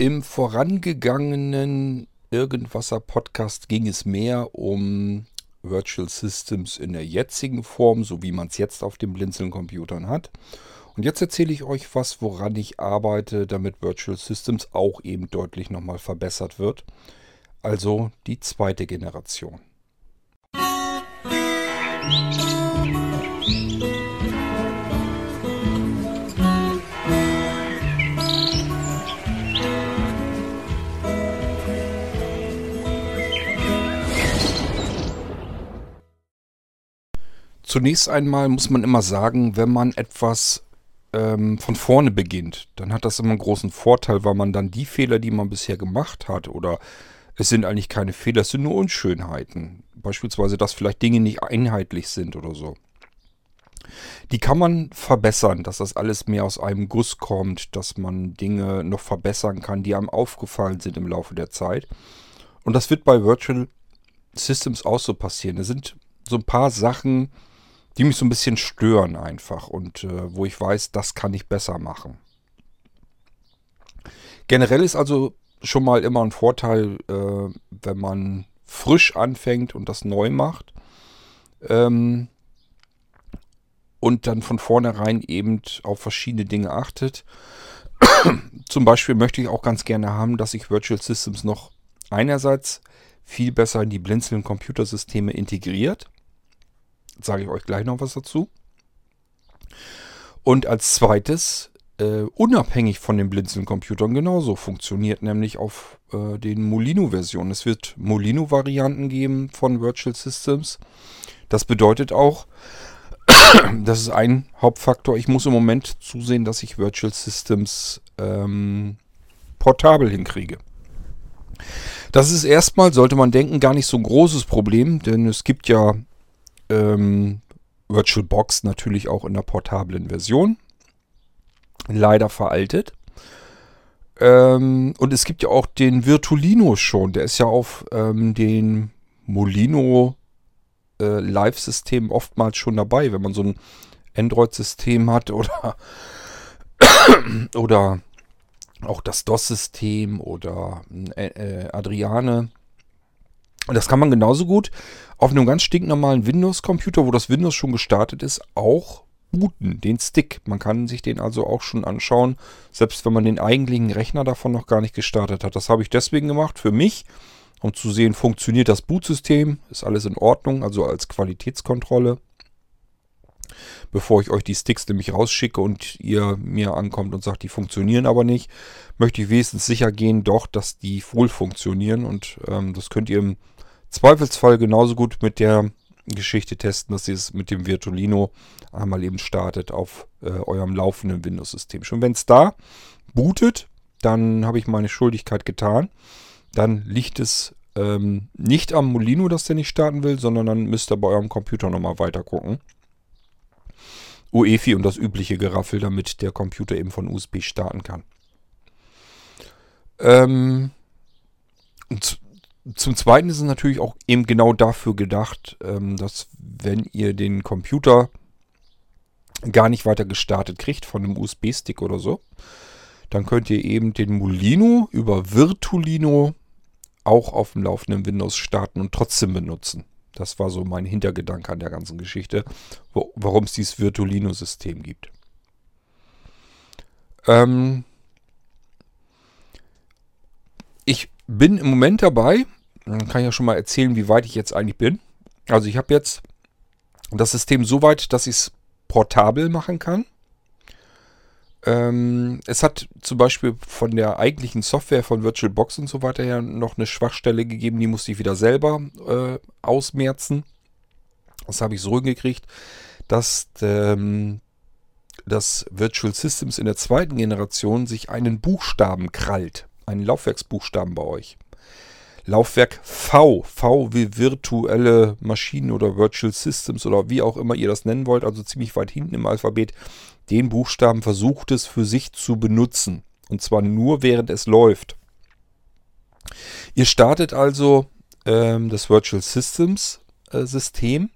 Im vorangegangenen Irgendwasser Podcast ging es mehr um Virtual Systems in der jetzigen Form, so wie man es jetzt auf den Blinzeln-Computern hat. Und jetzt erzähle ich euch was, woran ich arbeite, damit Virtual Systems auch eben deutlich nochmal verbessert wird. Also die zweite Generation. Musik Zunächst einmal muss man immer sagen, wenn man etwas ähm, von vorne beginnt, dann hat das immer einen großen Vorteil, weil man dann die Fehler, die man bisher gemacht hat, oder es sind eigentlich keine Fehler, es sind nur Unschönheiten. Beispielsweise, dass vielleicht Dinge nicht einheitlich sind oder so. Die kann man verbessern, dass das alles mehr aus einem Guss kommt, dass man Dinge noch verbessern kann, die einem aufgefallen sind im Laufe der Zeit. Und das wird bei Virtual Systems auch so passieren. Da sind so ein paar Sachen, die mich so ein bisschen stören einfach und äh, wo ich weiß, das kann ich besser machen. Generell ist also schon mal immer ein Vorteil, äh, wenn man frisch anfängt und das neu macht. Ähm, und dann von vornherein eben auf verschiedene Dinge achtet. Zum Beispiel möchte ich auch ganz gerne haben, dass sich Virtual Systems noch einerseits viel besser in die blinzeln Computersysteme integriert sage ich euch gleich noch was dazu. Und als zweites, äh, unabhängig von den Blinzeln-Computern genauso funktioniert, nämlich auf äh, den Molino-Versionen. Es wird Molino-Varianten geben von Virtual Systems. Das bedeutet auch, das ist ein Hauptfaktor, ich muss im Moment zusehen, dass ich Virtual Systems ähm, portabel hinkriege. Das ist erstmal, sollte man denken, gar nicht so ein großes Problem, denn es gibt ja ähm, VirtualBox natürlich auch in der portablen Version. Leider veraltet. Ähm, und es gibt ja auch den Virtulino schon. Der ist ja auf ähm, den Molino äh, Live-System oftmals schon dabei, wenn man so ein Android-System hat oder, oder auch das DOS-System oder äh, äh Adriane. Das kann man genauso gut auf einem ganz stinknormalen Windows-Computer, wo das Windows schon gestartet ist, auch booten, den Stick. Man kann sich den also auch schon anschauen, selbst wenn man den eigentlichen Rechner davon noch gar nicht gestartet hat. Das habe ich deswegen gemacht, für mich, um zu sehen, funktioniert das Bootsystem, ist alles in Ordnung, also als Qualitätskontrolle. Bevor ich euch die Sticks nämlich rausschicke und ihr mir ankommt und sagt, die funktionieren aber nicht, möchte ich wenigstens sicher gehen, doch, dass die wohl funktionieren und ähm, das könnt ihr im Zweifelsfall genauso gut mit der Geschichte testen, dass ihr es mit dem Virtualino einmal eben startet auf äh, eurem laufenden Windows-System. Schon wenn es da bootet, dann habe ich meine Schuldigkeit getan. Dann liegt es ähm, nicht am Molino, dass der nicht starten will, sondern dann müsst ihr bei eurem Computer nochmal weiter gucken. UEFI und das übliche Geraffel, damit der Computer eben von USB starten kann. Ähm, und zum Zweiten ist es natürlich auch eben genau dafür gedacht, ähm, dass wenn ihr den Computer gar nicht weiter gestartet kriegt von einem USB-Stick oder so, dann könnt ihr eben den Molino über Virtulino auch auf dem laufenden Windows starten und trotzdem benutzen. Das war so mein Hintergedanke an der ganzen Geschichte, warum es dieses Virtulino-System gibt. Ähm ich bin im Moment dabei, dann kann ich ja schon mal erzählen, wie weit ich jetzt eigentlich bin. Also ich habe jetzt das System so weit, dass ich es portabel machen kann. Ähm, es hat zum Beispiel von der eigentlichen Software von VirtualBox und so weiter her noch eine Schwachstelle gegeben, die musste ich wieder selber äh, ausmerzen. Das habe ich so hingekriegt, dass ähm, das Virtual Systems in der zweiten Generation sich einen Buchstaben krallt. Einen Laufwerksbuchstaben bei euch. Laufwerk V, V wie virtuelle Maschinen oder Virtual Systems oder wie auch immer ihr das nennen wollt, also ziemlich weit hinten im Alphabet, den Buchstaben versucht es für sich zu benutzen. Und zwar nur während es läuft. Ihr startet also ähm, das Virtual Systems äh, System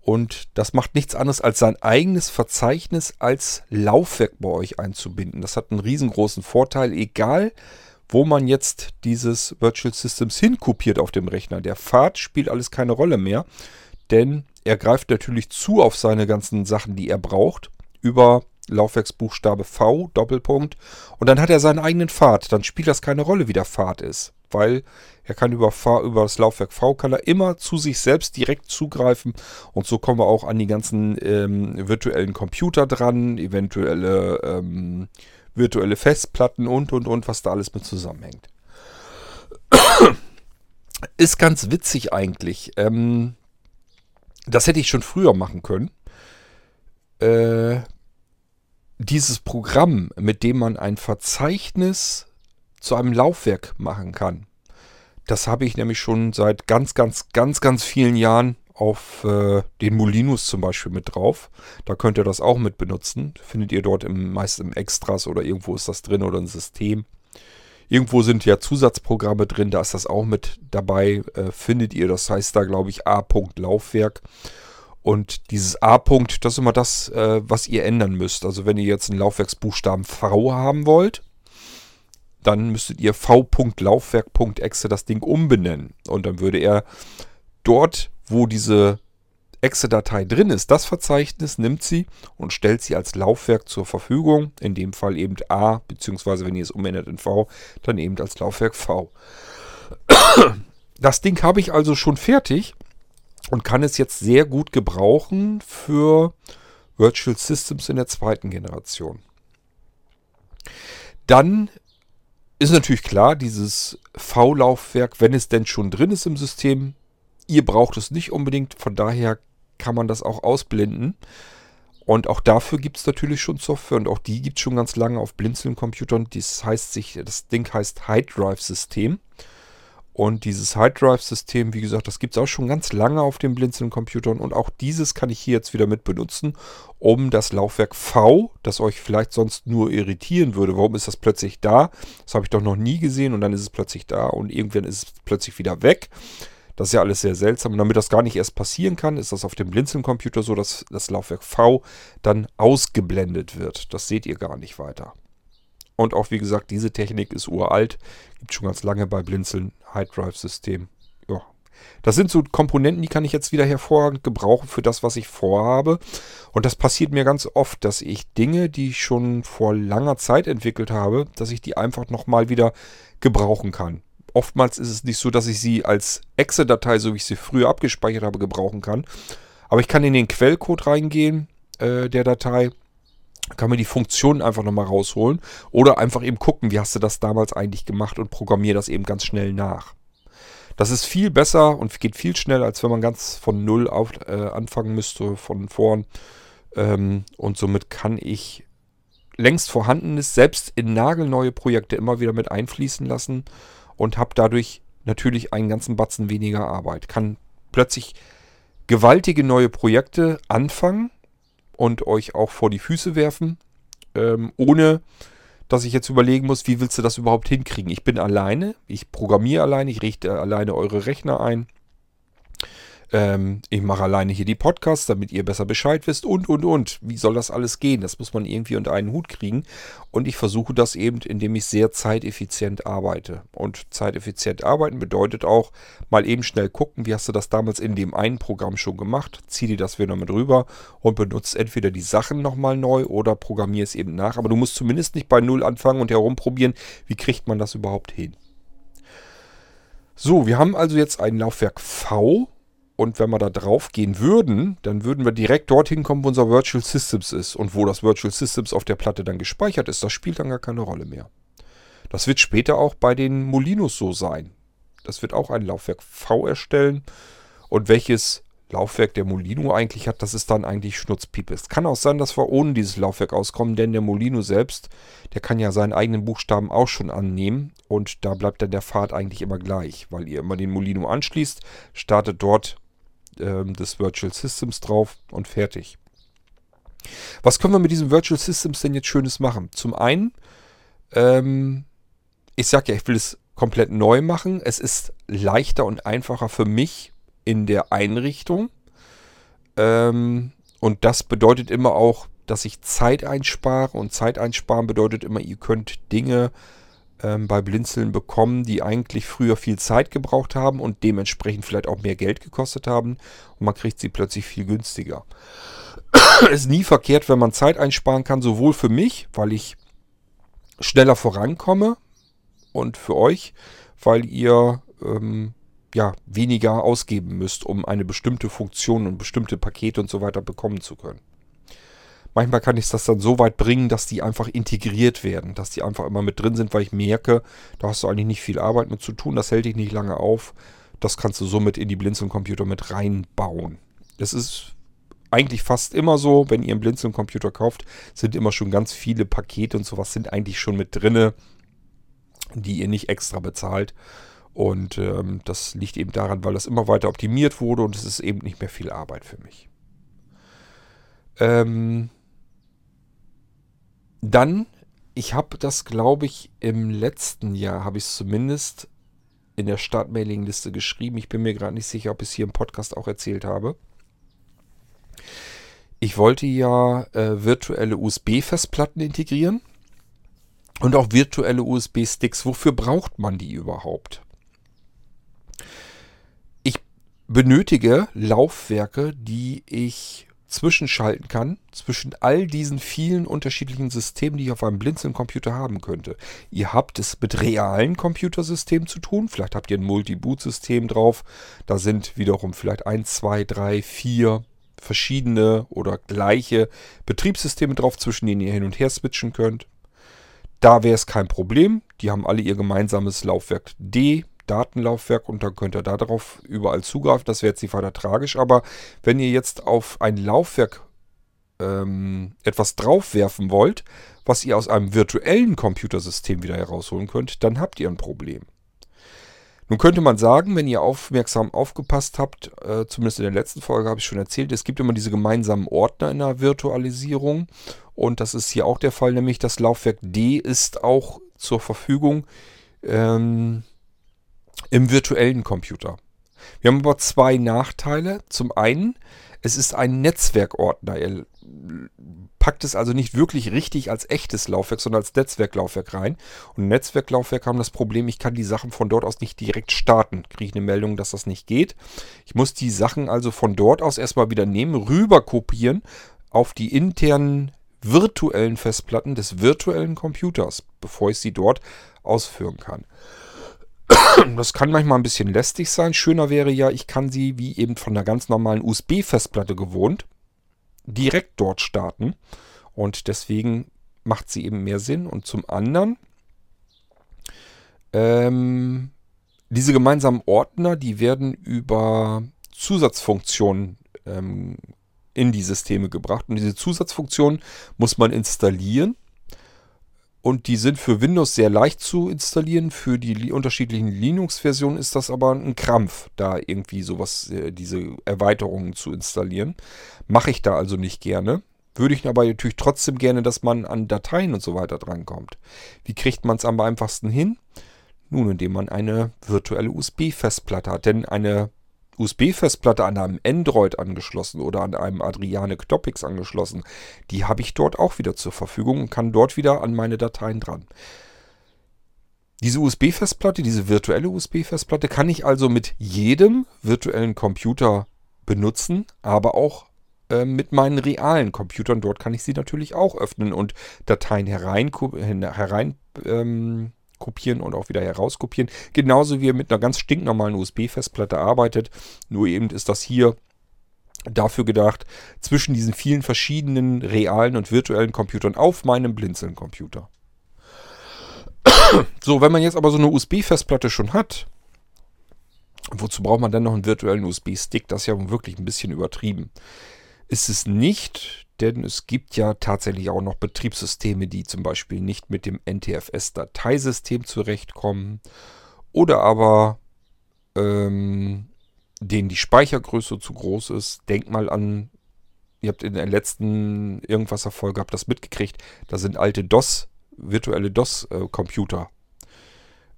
Und das macht nichts anderes, als sein eigenes Verzeichnis als Laufwerk bei euch einzubinden. Das hat einen riesengroßen Vorteil, egal wo man jetzt dieses Virtual Systems hinkopiert auf dem Rechner. Der Pfad spielt alles keine Rolle mehr, denn er greift natürlich zu auf seine ganzen Sachen, die er braucht, über Laufwerksbuchstabe V, Doppelpunkt, und dann hat er seinen eigenen Pfad. Dann spielt das keine Rolle, wie der Pfad ist, weil er kann über, über das Laufwerk V kann er immer zu sich selbst direkt zugreifen und so kommen wir auch an die ganzen ähm, virtuellen Computer dran, eventuelle ähm, virtuelle Festplatten und und und, was da alles mit zusammenhängt. Ist ganz witzig eigentlich. Ähm, das hätte ich schon früher machen können. Äh, dieses Programm, mit dem man ein Verzeichnis zu einem Laufwerk machen kann, das habe ich nämlich schon seit ganz, ganz, ganz, ganz vielen Jahren auf äh, den Molinos zum Beispiel mit drauf. Da könnt ihr das auch mit benutzen. Findet ihr dort im, meist im Extras oder irgendwo ist das drin oder ein System. Irgendwo sind ja Zusatzprogramme drin, da ist das auch mit dabei. Äh, findet ihr, das heißt da glaube ich A. Laufwerk. Und dieses A-Punkt, das ist immer das, äh, was ihr ändern müsst. Also wenn ihr jetzt einen Laufwerksbuchstaben V haben wollt, dann müsstet ihr v.laufwerk.exe das Ding umbenennen. Und dann würde er dort, wo diese Exe-Datei drin ist, das Verzeichnis nimmt sie und stellt sie als Laufwerk zur Verfügung. In dem Fall eben A, beziehungsweise wenn ihr es umändert in V, dann eben als Laufwerk V. Das Ding habe ich also schon fertig und kann es jetzt sehr gut gebrauchen für Virtual Systems in der zweiten Generation. Dann ist natürlich klar, dieses V-Laufwerk, wenn es denn schon drin ist im System, ihr braucht es nicht unbedingt, von daher kann man das auch ausblenden. Und auch dafür gibt es natürlich schon Software und auch die gibt es schon ganz lange auf Blinzeln-Computern. Das heißt sich, das Ding heißt High Drive System. Und dieses High Drive System, wie gesagt, das gibt es auch schon ganz lange auf den Blinzeln-Computern. Und auch dieses kann ich hier jetzt wieder mit benutzen, um das Laufwerk V, das euch vielleicht sonst nur irritieren würde. Warum ist das plötzlich da? Das habe ich doch noch nie gesehen und dann ist es plötzlich da und irgendwann ist es plötzlich wieder weg. Das ist ja alles sehr seltsam. Und damit das gar nicht erst passieren kann, ist das auf dem Blinzeln-Computer so, dass das Laufwerk V dann ausgeblendet wird. Das seht ihr gar nicht weiter. Und auch wie gesagt, diese Technik ist uralt. Gibt schon ganz lange bei Blinzeln High Drive System. Ja. Das sind so Komponenten, die kann ich jetzt wieder hervorragend gebrauchen für das, was ich vorhabe. Und das passiert mir ganz oft, dass ich Dinge, die ich schon vor langer Zeit entwickelt habe, dass ich die einfach nochmal wieder gebrauchen kann. Oftmals ist es nicht so, dass ich sie als Exe-Datei, so wie ich sie früher abgespeichert habe, gebrauchen kann. Aber ich kann in den Quellcode reingehen äh, der Datei kann mir die Funktionen einfach nochmal rausholen oder einfach eben gucken, wie hast du das damals eigentlich gemacht und programmiere das eben ganz schnell nach. Das ist viel besser und geht viel schneller, als wenn man ganz von Null auf, äh, anfangen müsste, von vorn. Ähm, und somit kann ich längst vorhandenes, selbst in nagelneue Projekte immer wieder mit einfließen lassen und habe dadurch natürlich einen ganzen Batzen weniger Arbeit. Kann plötzlich gewaltige neue Projekte anfangen und euch auch vor die Füße werfen, ähm, ohne dass ich jetzt überlegen muss, wie willst du das überhaupt hinkriegen. Ich bin alleine, ich programmiere alleine, ich richte alleine eure Rechner ein. Ähm, ich mache alleine hier die Podcasts, damit ihr besser Bescheid wisst und, und, und. Wie soll das alles gehen? Das muss man irgendwie unter einen Hut kriegen. Und ich versuche das eben, indem ich sehr zeiteffizient arbeite. Und zeiteffizient arbeiten bedeutet auch, mal eben schnell gucken, wie hast du das damals in dem einen Programm schon gemacht. Zieh dir das wieder mit rüber und benutzt entweder die Sachen nochmal neu oder programmier es eben nach. Aber du musst zumindest nicht bei Null anfangen und herumprobieren, wie kriegt man das überhaupt hin. So, wir haben also jetzt ein Laufwerk V und wenn wir da drauf gehen würden, dann würden wir direkt dorthin kommen, wo unser Virtual Systems ist. Und wo das Virtual Systems auf der Platte dann gespeichert ist, das spielt dann gar keine Rolle mehr. Das wird später auch bei den Molinos so sein. Das wird auch ein Laufwerk V erstellen. Und welches Laufwerk der Molino eigentlich hat, das ist dann eigentlich Schnutzpiepe. Es kann auch sein, dass wir ohne dieses Laufwerk auskommen, denn der Molino selbst, der kann ja seinen eigenen Buchstaben auch schon annehmen und da bleibt dann der Pfad eigentlich immer gleich, weil ihr immer den Molino anschließt, startet dort ähm, des Virtual Systems drauf und fertig. Was können wir mit diesem Virtual Systems denn jetzt Schönes machen? Zum einen, ähm, ich sage ja, ich will es komplett neu machen. Es ist leichter und einfacher für mich in der Einrichtung. Ähm, und das bedeutet immer auch, dass ich Zeit einspare. Und Zeit einsparen bedeutet immer, ihr könnt Dinge ähm, bei Blinzeln bekommen, die eigentlich früher viel Zeit gebraucht haben und dementsprechend vielleicht auch mehr Geld gekostet haben. Und man kriegt sie plötzlich viel günstiger. ist nie verkehrt, wenn man Zeit einsparen kann, sowohl für mich, weil ich schneller vorankomme und für euch, weil ihr ähm, ja, weniger ausgeben müsst, um eine bestimmte Funktion und bestimmte Pakete und so weiter bekommen zu können. Manchmal kann ich das dann so weit bringen, dass die einfach integriert werden, dass die einfach immer mit drin sind, weil ich merke, da hast du eigentlich nicht viel Arbeit mit zu tun, das hält dich nicht lange auf. Das kannst du somit in die Blinzeln-Computer mit reinbauen. Das ist eigentlich fast immer so, wenn ihr einen Blinzeln-Computer kauft, sind immer schon ganz viele Pakete und sowas sind eigentlich schon mit drinne, die ihr nicht extra bezahlt. Und ähm, das liegt eben daran, weil das immer weiter optimiert wurde und es ist eben nicht mehr viel Arbeit für mich. Ähm, dann, ich habe das, glaube ich, im letzten Jahr, habe ich es zumindest in der Startmailing-Liste geschrieben. Ich bin mir gerade nicht sicher, ob ich es hier im Podcast auch erzählt habe. Ich wollte ja äh, virtuelle USB-Festplatten integrieren und auch virtuelle USB-Sticks. Wofür braucht man die überhaupt? Ich benötige Laufwerke, die ich zwischenschalten kann zwischen all diesen vielen unterschiedlichen Systemen, die ich auf einem Blinzeln-Computer haben könnte. Ihr habt es mit realen Computersystemen zu tun. Vielleicht habt ihr ein Multi-Boot-System drauf. Da sind wiederum vielleicht ein, zwei, drei, vier verschiedene oder gleiche Betriebssysteme drauf, zwischen denen ihr hin und her switchen könnt. Da wäre es kein Problem. Die haben alle ihr gemeinsames Laufwerk D, Datenlaufwerk und dann könnt ihr darauf überall zugreifen. Das wäre jetzt nicht weiter tragisch. Aber wenn ihr jetzt auf ein Laufwerk ähm, etwas draufwerfen wollt, was ihr aus einem virtuellen Computersystem wieder herausholen könnt, dann habt ihr ein Problem. Nun könnte man sagen, wenn ihr aufmerksam aufgepasst habt, äh, zumindest in der letzten Folge habe ich schon erzählt, es gibt immer diese gemeinsamen Ordner in der Virtualisierung. Und das ist hier auch der Fall, nämlich das Laufwerk D ist auch zur Verfügung ähm, im virtuellen Computer. Wir haben aber zwei Nachteile. Zum einen, es ist ein Netzwerkordner. Ihr packt es also nicht wirklich richtig als echtes Laufwerk, sondern als Netzwerklaufwerk rein. Und Netzwerklaufwerk haben das Problem, ich kann die Sachen von dort aus nicht direkt starten. Kriege ich eine Meldung, dass das nicht geht. Ich muss die Sachen also von dort aus erstmal wieder nehmen, rüber kopieren auf die internen virtuellen Festplatten des virtuellen Computers, bevor ich sie dort ausführen kann. Das kann manchmal ein bisschen lästig sein. Schöner wäre ja, ich kann sie wie eben von einer ganz normalen USB-Festplatte gewohnt direkt dort starten. Und deswegen macht sie eben mehr Sinn. Und zum anderen, ähm, diese gemeinsamen Ordner, die werden über Zusatzfunktionen ähm, in die Systeme gebracht. Und diese Zusatzfunktionen muss man installieren. Und die sind für Windows sehr leicht zu installieren. Für die unterschiedlichen Linux-Versionen ist das aber ein Krampf, da irgendwie sowas, äh, diese Erweiterungen zu installieren. Mache ich da also nicht gerne. Würde ich aber natürlich trotzdem gerne, dass man an Dateien und so weiter drankommt. Wie kriegt man es am einfachsten hin? Nun, indem man eine virtuelle USB-Festplatte hat. Denn eine USB-Festplatte an einem Android angeschlossen oder an einem Adriane Knoppix angeschlossen, die habe ich dort auch wieder zur Verfügung und kann dort wieder an meine Dateien dran. Diese USB-Festplatte, diese virtuelle USB-Festplatte kann ich also mit jedem virtuellen Computer benutzen, aber auch äh, mit meinen realen Computern. Dort kann ich sie natürlich auch öffnen und Dateien herein, herein ähm, kopieren und auch wieder herauskopieren. Genauso wie ihr mit einer ganz stinknormalen USB-Festplatte arbeitet. Nur eben ist das hier dafür gedacht, zwischen diesen vielen verschiedenen realen und virtuellen Computern auf meinem Blinzeln-Computer. So, wenn man jetzt aber so eine USB-Festplatte schon hat, wozu braucht man dann noch einen virtuellen USB-Stick? Das ist ja wirklich ein bisschen übertrieben. Ist es nicht, denn es gibt ja tatsächlich auch noch Betriebssysteme, die zum Beispiel nicht mit dem NTFS-Dateisystem zurechtkommen oder aber ähm, denen die Speichergröße zu groß ist. Denkt mal an, ihr habt in der letzten Irgendwas-Erfolge habt das mitgekriegt, da sind alte DOS, virtuelle DOS-Computer.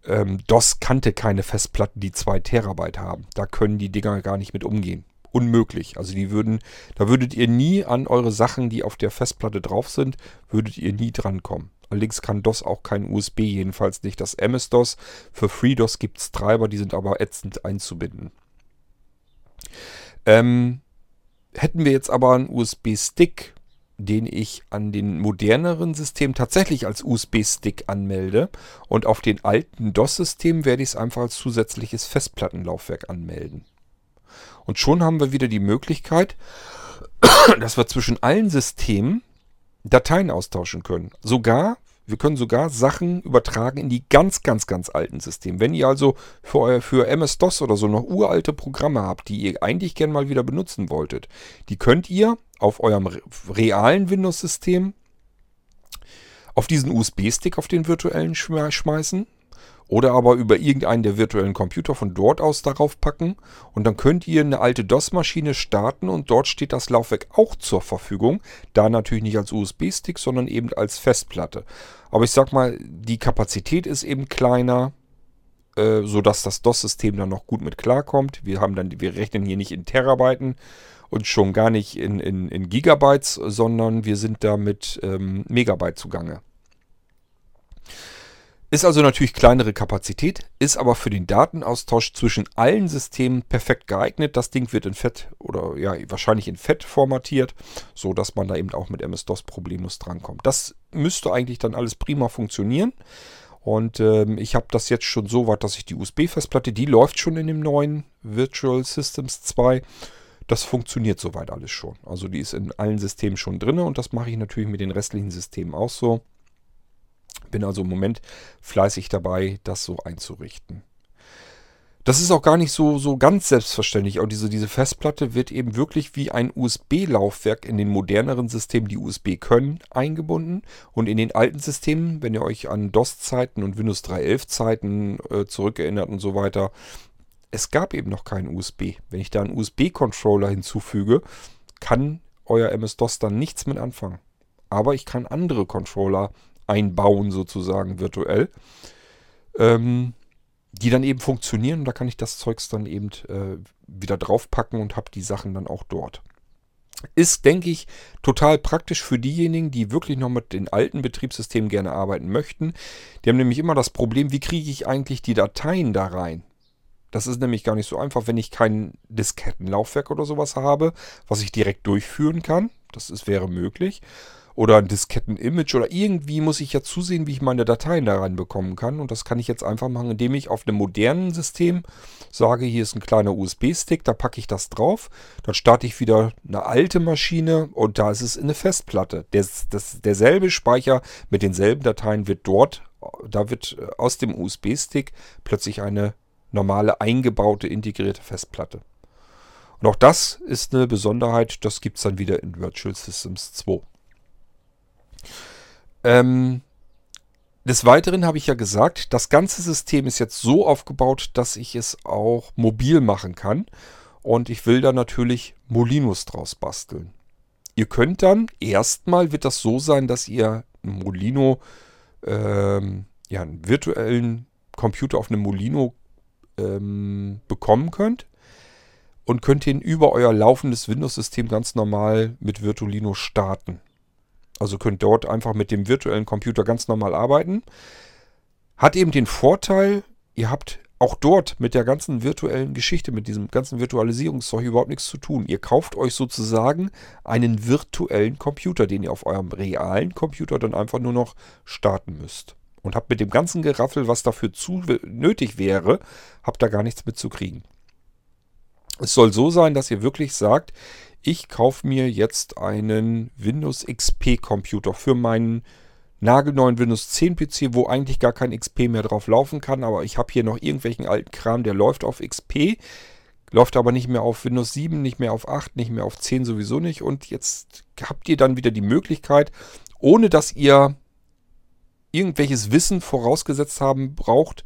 Ähm, DOS kannte keine Festplatten, die 2 Terabyte haben. Da können die Dinger gar nicht mit umgehen. Unmöglich. Also die würden, da würdet ihr nie an eure Sachen, die auf der Festplatte drauf sind, würdet ihr nie drankommen. Allerdings kann DOS auch kein USB, jedenfalls nicht das MS-DOS. Für FreeDOS gibt es Treiber, die sind aber ätzend einzubinden. Ähm, hätten wir jetzt aber einen USB-Stick, den ich an den moderneren Systemen tatsächlich als USB-Stick anmelde und auf den alten DOS-Systemen werde ich es einfach als zusätzliches Festplattenlaufwerk anmelden. Und schon haben wir wieder die Möglichkeit, dass wir zwischen allen Systemen Dateien austauschen können. Sogar, wir können sogar Sachen übertragen in die ganz, ganz, ganz alten Systeme. Wenn ihr also für, für MS-DOS oder so noch uralte Programme habt, die ihr eigentlich gerne mal wieder benutzen wolltet, die könnt ihr auf eurem realen Windows-System auf diesen USB-Stick auf den virtuellen schmeißen oder aber über irgendeinen der virtuellen Computer von dort aus darauf packen und dann könnt ihr eine alte DOS-Maschine starten und dort steht das Laufwerk auch zur Verfügung. Da natürlich nicht als USB-Stick, sondern eben als Festplatte. Aber ich sag mal, die Kapazität ist eben kleiner, äh, sodass das DOS-System dann noch gut mit klarkommt. Wir haben dann, wir rechnen hier nicht in Terabyten und schon gar nicht in, in, in Gigabytes, sondern wir sind da mit ähm, Megabyte zugange. Ist also natürlich kleinere Kapazität, ist aber für den Datenaustausch zwischen allen Systemen perfekt geeignet. Das Ding wird in Fett oder ja, wahrscheinlich in Fett formatiert, so dass man da eben auch mit MS-DOS problemlos drankommt. Das müsste eigentlich dann alles prima funktionieren. Und ähm, ich habe das jetzt schon so weit, dass ich die USB-Festplatte, die läuft schon in dem neuen Virtual Systems 2. Das funktioniert soweit alles schon. Also die ist in allen Systemen schon drin und das mache ich natürlich mit den restlichen Systemen auch so. Bin also im Moment fleißig dabei, das so einzurichten. Das ist auch gar nicht so, so ganz selbstverständlich. Und diese, diese Festplatte wird eben wirklich wie ein USB-Laufwerk in den moderneren Systemen, die USB können, eingebunden. Und in den alten Systemen, wenn ihr euch an DOS-Zeiten und Windows 3.11-Zeiten äh, zurückerinnert und so weiter, es gab eben noch keinen USB. Wenn ich da einen USB-Controller hinzufüge, kann euer MS-DOS dann nichts mit anfangen. Aber ich kann andere Controller einbauen, sozusagen virtuell, ähm, die dann eben funktionieren. Und da kann ich das Zeugs dann eben äh, wieder draufpacken und habe die Sachen dann auch dort. Ist, denke ich, total praktisch für diejenigen, die wirklich noch mit den alten Betriebssystemen gerne arbeiten möchten. Die haben nämlich immer das Problem, wie kriege ich eigentlich die Dateien da rein? Das ist nämlich gar nicht so einfach, wenn ich kein Diskettenlaufwerk oder sowas habe, was ich direkt durchführen kann. Das ist, wäre möglich oder ein Disketten-Image oder irgendwie muss ich ja zusehen, wie ich meine Dateien da reinbekommen kann. Und das kann ich jetzt einfach machen, indem ich auf einem modernen System sage, hier ist ein kleiner USB-Stick, da packe ich das drauf. Dann starte ich wieder eine alte Maschine und da ist es eine Festplatte. Der, das, derselbe Speicher mit denselben Dateien wird dort, da wird äh, aus dem USB-Stick plötzlich eine normale eingebaute integrierte Festplatte. Und auch das ist eine Besonderheit, das gibt es dann wieder in Virtual Systems 2. Ähm, des Weiteren habe ich ja gesagt, das ganze System ist jetzt so aufgebaut, dass ich es auch mobil machen kann. Und ich will da natürlich Molinos draus basteln. Ihr könnt dann, erstmal wird das so sein, dass ihr ein Molino, ähm, ja, einen virtuellen Computer auf einem Molino ähm, bekommen könnt. Und könnt ihn über euer laufendes Windows-System ganz normal mit Virtualino starten. Also könnt dort einfach mit dem virtuellen Computer ganz normal arbeiten. Hat eben den Vorteil, ihr habt auch dort mit der ganzen virtuellen Geschichte, mit diesem ganzen Virtualisierungszeug überhaupt nichts zu tun. Ihr kauft euch sozusagen einen virtuellen Computer, den ihr auf eurem realen Computer dann einfach nur noch starten müsst. Und habt mit dem ganzen Geraffel, was dafür zu nötig wäre, habt da gar nichts mitzukriegen. Es soll so sein, dass ihr wirklich sagt, ich kaufe mir jetzt einen Windows XP Computer für meinen nagelneuen Windows 10 PC, wo eigentlich gar kein XP mehr drauf laufen kann, aber ich habe hier noch irgendwelchen alten Kram, der läuft auf XP, läuft aber nicht mehr auf Windows 7, nicht mehr auf 8, nicht mehr auf 10 sowieso nicht. Und jetzt habt ihr dann wieder die Möglichkeit, ohne dass ihr irgendwelches Wissen vorausgesetzt haben braucht,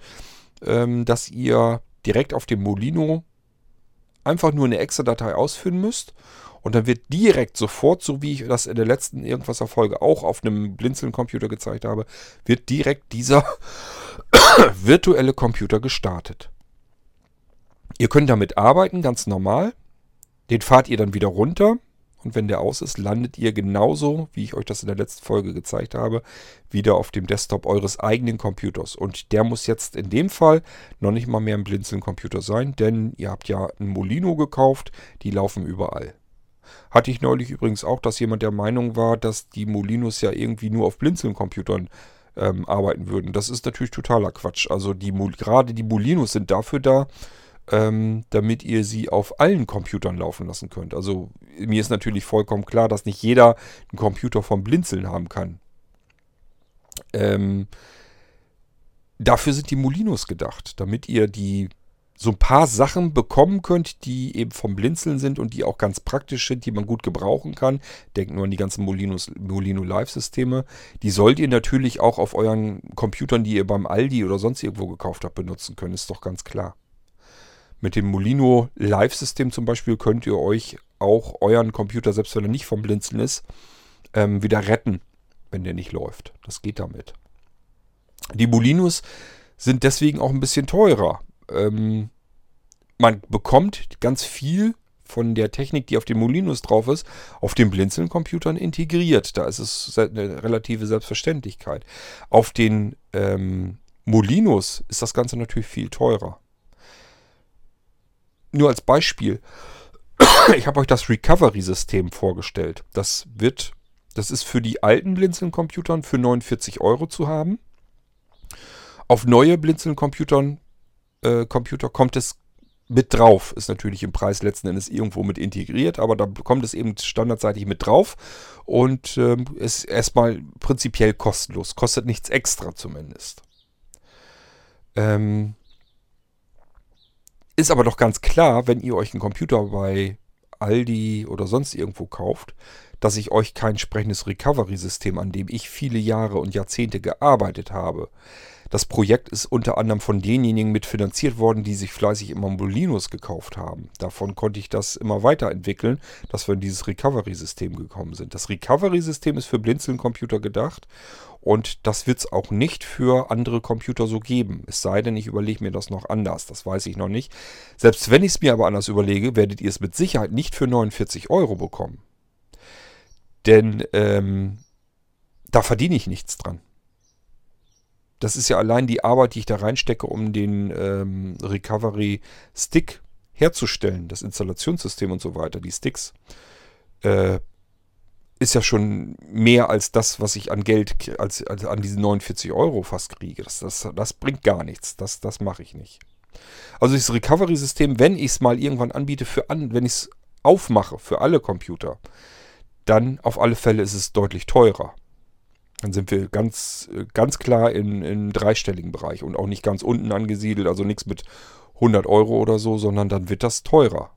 ähm, dass ihr direkt auf dem Molino einfach nur eine Excel-Datei ausführen müsst und dann wird direkt sofort, so wie ich das in der letzten irgendwas Folge auch auf einem Blinzeln-Computer gezeigt habe, wird direkt dieser virtuelle Computer gestartet. Ihr könnt damit arbeiten, ganz normal. Den fahrt ihr dann wieder runter und wenn der aus ist, landet ihr genauso, wie ich euch das in der letzten Folge gezeigt habe, wieder auf dem Desktop eures eigenen Computers. Und der muss jetzt in dem Fall noch nicht mal mehr ein Blinzeln-Computer sein, denn ihr habt ja ein Molino gekauft, die laufen überall. Hatte ich neulich übrigens auch, dass jemand der Meinung war, dass die Molinos ja irgendwie nur auf Blinzeln-Computern ähm, arbeiten würden. Das ist natürlich totaler Quatsch. Also die, gerade die Molinos sind dafür da, ähm, damit ihr sie auf allen Computern laufen lassen könnt. Also mir ist natürlich vollkommen klar, dass nicht jeder einen Computer vom Blinzeln haben kann. Ähm, dafür sind die Molinos gedacht, damit ihr die so ein paar Sachen bekommen könnt, die eben vom Blinzeln sind und die auch ganz praktisch sind, die man gut gebrauchen kann. Denkt nur an die ganzen Molinos, Molino Live-Systeme. Die sollt ihr natürlich auch auf euren Computern, die ihr beim Aldi oder sonst irgendwo gekauft habt, benutzen können. Ist doch ganz klar. Mit dem Molino Live-System zum Beispiel könnt ihr euch auch euren Computer, selbst wenn er nicht vom Blinzeln ist, ähm, wieder retten, wenn der nicht läuft. Das geht damit. Die Molinos sind deswegen auch ein bisschen teurer. Ähm, man bekommt ganz viel von der Technik, die auf den Molinos drauf ist, auf den Blinzeln-Computern integriert. Da ist es eine relative Selbstverständlichkeit. Auf den ähm, Molinos ist das Ganze natürlich viel teurer. Nur als Beispiel, ich habe euch das Recovery-System vorgestellt. Das wird, das ist für die alten Blinzeln-Computern für 49 Euro zu haben. Auf neue Blinzeln-Computern äh, Computer kommt es mit drauf. Ist natürlich im Preis letzten Endes irgendwo mit integriert, aber da kommt es eben standardseitig mit drauf und ähm, ist erstmal prinzipiell kostenlos. Kostet nichts extra zumindest. Ähm, ist aber doch ganz klar, wenn ihr euch einen Computer bei Aldi oder sonst irgendwo kauft, dass ich euch kein entsprechendes Recovery-System, an dem ich viele Jahre und Jahrzehnte gearbeitet habe. Das Projekt ist unter anderem von denjenigen mitfinanziert worden, die sich fleißig immer Molinos gekauft haben. Davon konnte ich das immer weiterentwickeln, dass wir in dieses Recovery-System gekommen sind. Das Recovery-System ist für Blinzeln-Computer gedacht und das wird es auch nicht für andere Computer so geben. Es sei denn, ich überlege mir das noch anders. Das weiß ich noch nicht. Selbst wenn ich es mir aber anders überlege, werdet ihr es mit Sicherheit nicht für 49 Euro bekommen. Denn ähm, da verdiene ich nichts dran. Das ist ja allein die Arbeit, die ich da reinstecke, um den ähm, Recovery Stick herzustellen, das Installationssystem und so weiter, die Sticks. Äh, ist ja schon mehr als das, was ich an Geld, als, als an diese 49 Euro fast kriege. Das, das, das bringt gar nichts. Das, das mache ich nicht. Also das Recovery-System, wenn ich es mal irgendwann anbiete, für an, wenn ich es aufmache für alle Computer, dann auf alle Fälle ist es deutlich teurer. Dann sind wir ganz, ganz klar in, im dreistelligen Bereich und auch nicht ganz unten angesiedelt, also nichts mit 100 Euro oder so, sondern dann wird das teurer.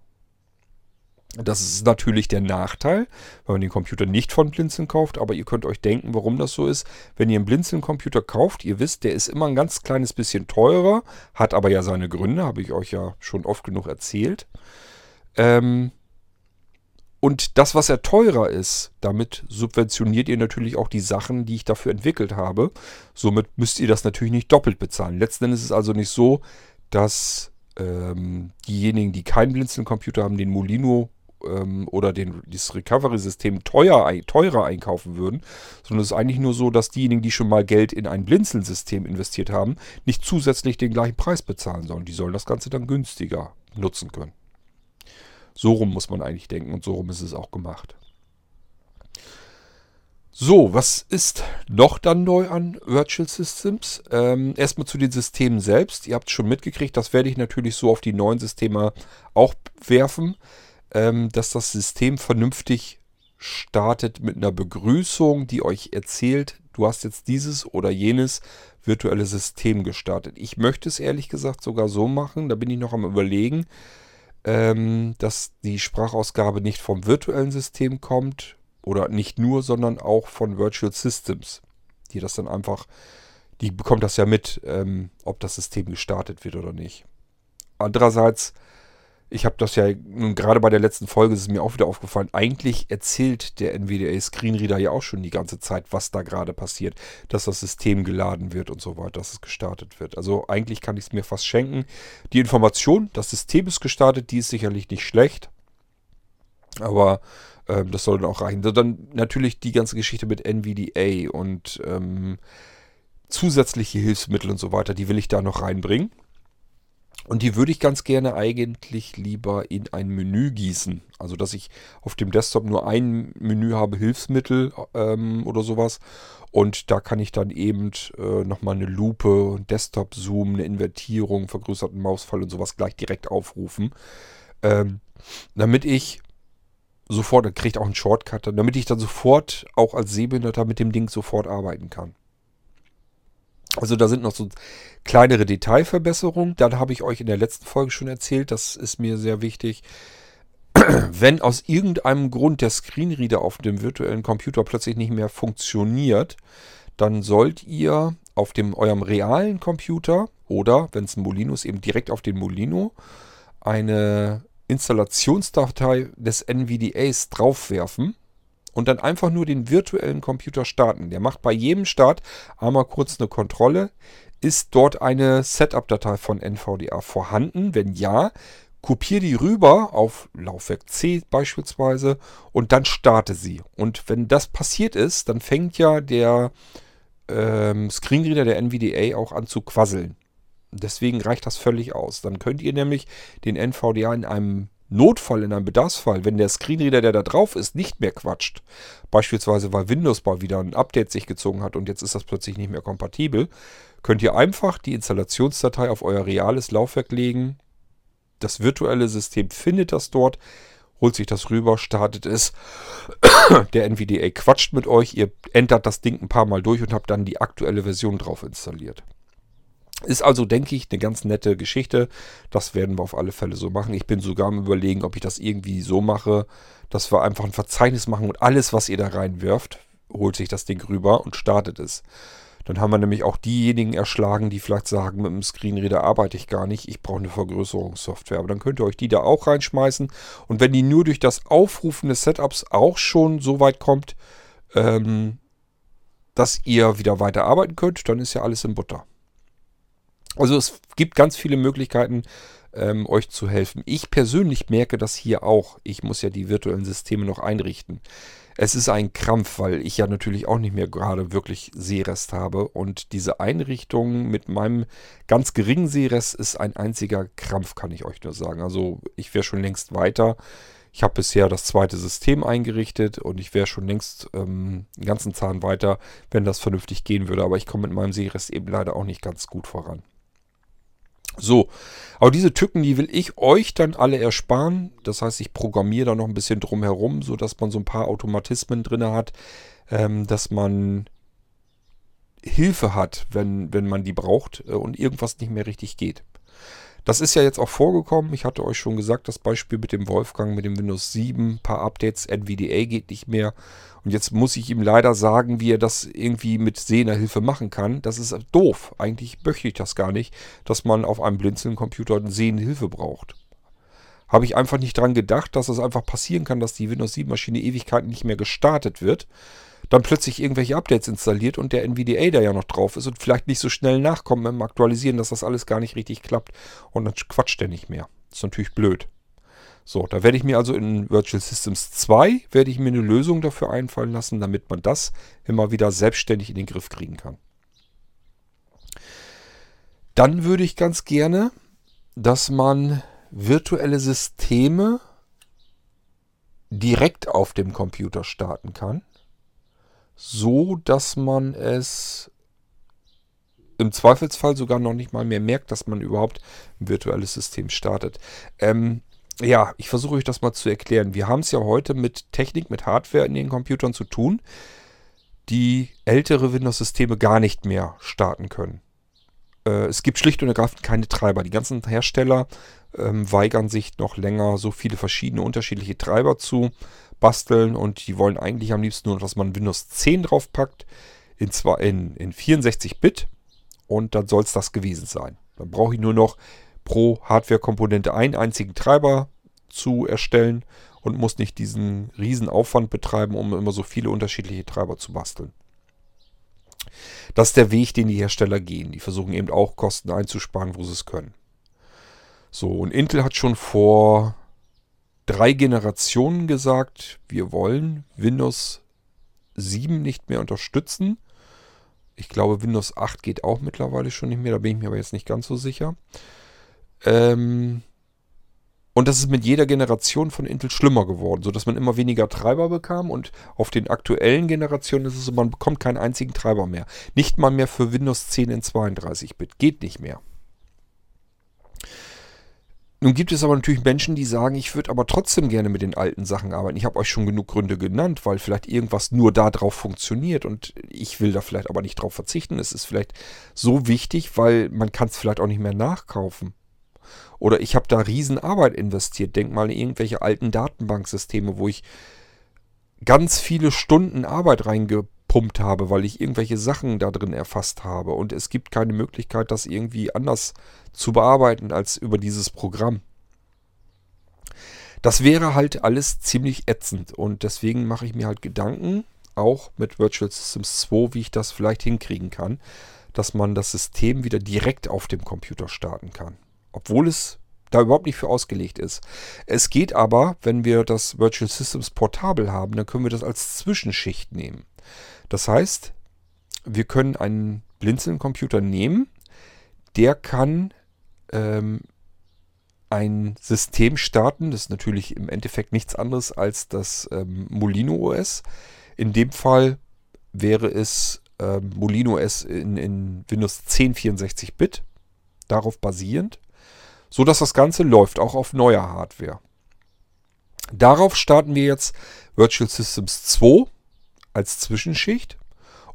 Das ist natürlich der Nachteil, wenn man den Computer nicht von Blinzeln kauft, aber ihr könnt euch denken, warum das so ist. Wenn ihr einen Blinzeln-Computer kauft, ihr wisst, der ist immer ein ganz kleines bisschen teurer, hat aber ja seine Gründe, habe ich euch ja schon oft genug erzählt. Ähm, und das, was ja teurer ist, damit subventioniert ihr natürlich auch die Sachen, die ich dafür entwickelt habe. Somit müsst ihr das natürlich nicht doppelt bezahlen. Letzten Endes ist es also nicht so, dass ähm, diejenigen, die keinen Blinzeln-Computer haben, den Molino ähm, oder den, das Recovery-System teuer, teurer einkaufen würden, sondern es ist eigentlich nur so, dass diejenigen, die schon mal Geld in ein Blinzeln-System investiert haben, nicht zusätzlich den gleichen Preis bezahlen sollen. Die sollen das Ganze dann günstiger nutzen können. So rum muss man eigentlich denken und so rum ist es auch gemacht. So, was ist noch dann neu an Virtual Systems? Ähm, erstmal zu den Systemen selbst. Ihr habt es schon mitgekriegt, das werde ich natürlich so auf die neuen Systeme auch werfen ähm, dass das System vernünftig startet mit einer Begrüßung, die euch erzählt, du hast jetzt dieses oder jenes virtuelle System gestartet. Ich möchte es ehrlich gesagt sogar so machen, da bin ich noch am Überlegen, ähm, dass die Sprachausgabe nicht vom virtuellen System kommt oder nicht nur, sondern auch von Virtual Systems, die das dann einfach, die bekommt das ja mit, ähm, ob das System gestartet wird oder nicht. Andererseits ich habe das ja gerade bei der letzten Folge ist es mir auch wieder aufgefallen. Eigentlich erzählt der NVDA Screenreader ja auch schon die ganze Zeit, was da gerade passiert, dass das System geladen wird und so weiter, dass es gestartet wird. Also eigentlich kann ich es mir fast schenken. Die Information, das System ist gestartet, die ist sicherlich nicht schlecht. Aber ähm, das soll dann auch reichen. Dann natürlich die ganze Geschichte mit NVDA und ähm, zusätzliche Hilfsmittel und so weiter, die will ich da noch reinbringen. Und die würde ich ganz gerne eigentlich lieber in ein Menü gießen. Also, dass ich auf dem Desktop nur ein Menü habe, Hilfsmittel ähm, oder sowas. Und da kann ich dann eben äh, nochmal eine Lupe, Desktop-Zoom, eine Invertierung, vergrößerten Mausfall und sowas gleich direkt aufrufen. Ähm, damit ich sofort, dann kriegt auch einen Shortcut, damit ich dann sofort auch als Sehbehinderter mit dem Ding sofort arbeiten kann. Also da sind noch so kleinere Detailverbesserungen. Dann habe ich euch in der letzten Folge schon erzählt, das ist mir sehr wichtig. Wenn aus irgendeinem Grund der Screenreader auf dem virtuellen Computer plötzlich nicht mehr funktioniert, dann sollt ihr auf dem eurem realen Computer oder, wenn es ein Molino ist, eben direkt auf den Molino eine Installationsdatei des NVDAs draufwerfen und dann einfach nur den virtuellen Computer starten. Der macht bei jedem Start einmal kurz eine Kontrolle. Ist dort eine Setup-Datei von NVDA vorhanden? Wenn ja, kopiere die rüber auf Laufwerk C beispielsweise und dann starte sie. Und wenn das passiert ist, dann fängt ja der ähm, Screenreader der NVDA auch an zu quasseln. Deswegen reicht das völlig aus. Dann könnt ihr nämlich den NVDA in einem Notfall, in einem Bedarfsfall, wenn der Screenreader, der da drauf ist, nicht mehr quatscht, beispielsweise weil Windows mal wieder ein Update sich gezogen hat und jetzt ist das plötzlich nicht mehr kompatibel, könnt ihr einfach die Installationsdatei auf euer reales Laufwerk legen. Das virtuelle System findet das dort, holt sich das rüber, startet es. Der NVDA quatscht mit euch, ihr entert das Ding ein paar Mal durch und habt dann die aktuelle Version drauf installiert. Ist also, denke ich, eine ganz nette Geschichte. Das werden wir auf alle Fälle so machen. Ich bin sogar am Überlegen, ob ich das irgendwie so mache, dass wir einfach ein Verzeichnis machen und alles, was ihr da reinwirft, holt sich das Ding rüber und startet es. Dann haben wir nämlich auch diejenigen erschlagen, die vielleicht sagen, mit dem Screenreader arbeite ich gar nicht, ich brauche eine Vergrößerungssoftware. Aber dann könnt ihr euch die da auch reinschmeißen. Und wenn die nur durch das Aufrufen des Setups auch schon so weit kommt, ähm, dass ihr wieder weiter arbeiten könnt, dann ist ja alles in Butter. Also es gibt ganz viele Möglichkeiten, ähm, euch zu helfen. Ich persönlich merke das hier auch. Ich muss ja die virtuellen Systeme noch einrichten. Es ist ein Krampf, weil ich ja natürlich auch nicht mehr gerade wirklich Sehrest habe. Und diese Einrichtung mit meinem ganz geringen Sehrest ist ein einziger Krampf, kann ich euch nur sagen. Also ich wäre schon längst weiter. Ich habe bisher das zweite System eingerichtet und ich wäre schon längst ähm, einen ganzen Zahn weiter, wenn das vernünftig gehen würde. Aber ich komme mit meinem Sehrest eben leider auch nicht ganz gut voran. So, aber diese Tücken, die will ich euch dann alle ersparen. Das heißt, ich programmiere da noch ein bisschen drum herum, sodass man so ein paar Automatismen drin hat, ähm, dass man Hilfe hat, wenn, wenn man die braucht äh, und irgendwas nicht mehr richtig geht. Das ist ja jetzt auch vorgekommen. Ich hatte euch schon gesagt, das Beispiel mit dem Wolfgang, mit dem Windows 7, ein paar Updates, NVDA geht nicht mehr. Und jetzt muss ich ihm leider sagen, wie er das irgendwie mit sehender Hilfe machen kann. Das ist doof. Eigentlich möchte ich das gar nicht, dass man auf einem Blinzeln-Computer eine sehende Hilfe braucht. Habe ich einfach nicht dran gedacht, dass es einfach passieren kann, dass die Windows 7 Maschine Ewigkeiten nicht mehr gestartet wird dann plötzlich irgendwelche Updates installiert und der NVDA da ja noch drauf ist und vielleicht nicht so schnell nachkommt beim Aktualisieren, dass das alles gar nicht richtig klappt und dann quatscht der nicht mehr. Ist natürlich blöd. So, da werde ich mir also in Virtual Systems 2 werde ich mir eine Lösung dafür einfallen lassen, damit man das immer wieder selbstständig in den Griff kriegen kann. Dann würde ich ganz gerne, dass man virtuelle Systeme direkt auf dem Computer starten kann so, dass man es im Zweifelsfall sogar noch nicht mal mehr merkt, dass man überhaupt ein virtuelles System startet. Ähm, ja, ich versuche euch das mal zu erklären. Wir haben es ja heute mit Technik, mit Hardware in den Computern zu tun, die ältere Windows-Systeme gar nicht mehr starten können. Äh, es gibt schlicht und ergreifend keine Treiber. Die ganzen Hersteller ähm, weigern sich noch länger, so viele verschiedene unterschiedliche Treiber zu basteln und die wollen eigentlich am liebsten nur, dass man Windows 10 draufpackt, in, in, in 64-Bit und dann soll es das gewesen sein. Dann brauche ich nur noch pro Hardware-Komponente einen einzigen Treiber zu erstellen und muss nicht diesen riesen Aufwand betreiben, um immer so viele unterschiedliche Treiber zu basteln. Das ist der Weg, den die Hersteller gehen. Die versuchen eben auch Kosten einzusparen, wo sie es können. So, und Intel hat schon vor drei Generationen gesagt, wir wollen Windows 7 nicht mehr unterstützen. Ich glaube, Windows 8 geht auch mittlerweile schon nicht mehr, da bin ich mir aber jetzt nicht ganz so sicher. Ähm, und das ist mit jeder Generation von Intel schlimmer geworden, sodass man immer weniger Treiber bekam und auf den aktuellen Generationen ist es so, man bekommt keinen einzigen Treiber mehr. Nicht mal mehr für Windows 10 in 32-Bit. Geht nicht mehr. Nun gibt es aber natürlich Menschen, die sagen, ich würde aber trotzdem gerne mit den alten Sachen arbeiten. Ich habe euch schon genug Gründe genannt, weil vielleicht irgendwas nur da drauf funktioniert und ich will da vielleicht aber nicht drauf verzichten. Es ist vielleicht so wichtig, weil man kann es vielleicht auch nicht mehr nachkaufen. Oder ich habe da Riesenarbeit investiert. Denk mal in irgendwelche alten Datenbanksysteme, wo ich ganz viele Stunden Arbeit reingepumpt habe, weil ich irgendwelche Sachen da drin erfasst habe. Und es gibt keine Möglichkeit, das irgendwie anders zu bearbeiten als über dieses Programm. Das wäre halt alles ziemlich ätzend und deswegen mache ich mir halt Gedanken, auch mit Virtual Systems 2, wie ich das vielleicht hinkriegen kann, dass man das System wieder direkt auf dem Computer starten kann obwohl es da überhaupt nicht für ausgelegt ist. Es geht aber, wenn wir das Virtual Systems portabel haben, dann können wir das als Zwischenschicht nehmen. Das heißt, wir können einen Blinzeln-Computer nehmen, der kann ähm, ein System starten. Das ist natürlich im Endeffekt nichts anderes als das ähm, Molino OS. In dem Fall wäre es ähm, Molino OS in, in Windows 10 64-Bit, darauf basierend so dass das Ganze läuft, auch auf neuer Hardware. Darauf starten wir jetzt Virtual Systems 2 als Zwischenschicht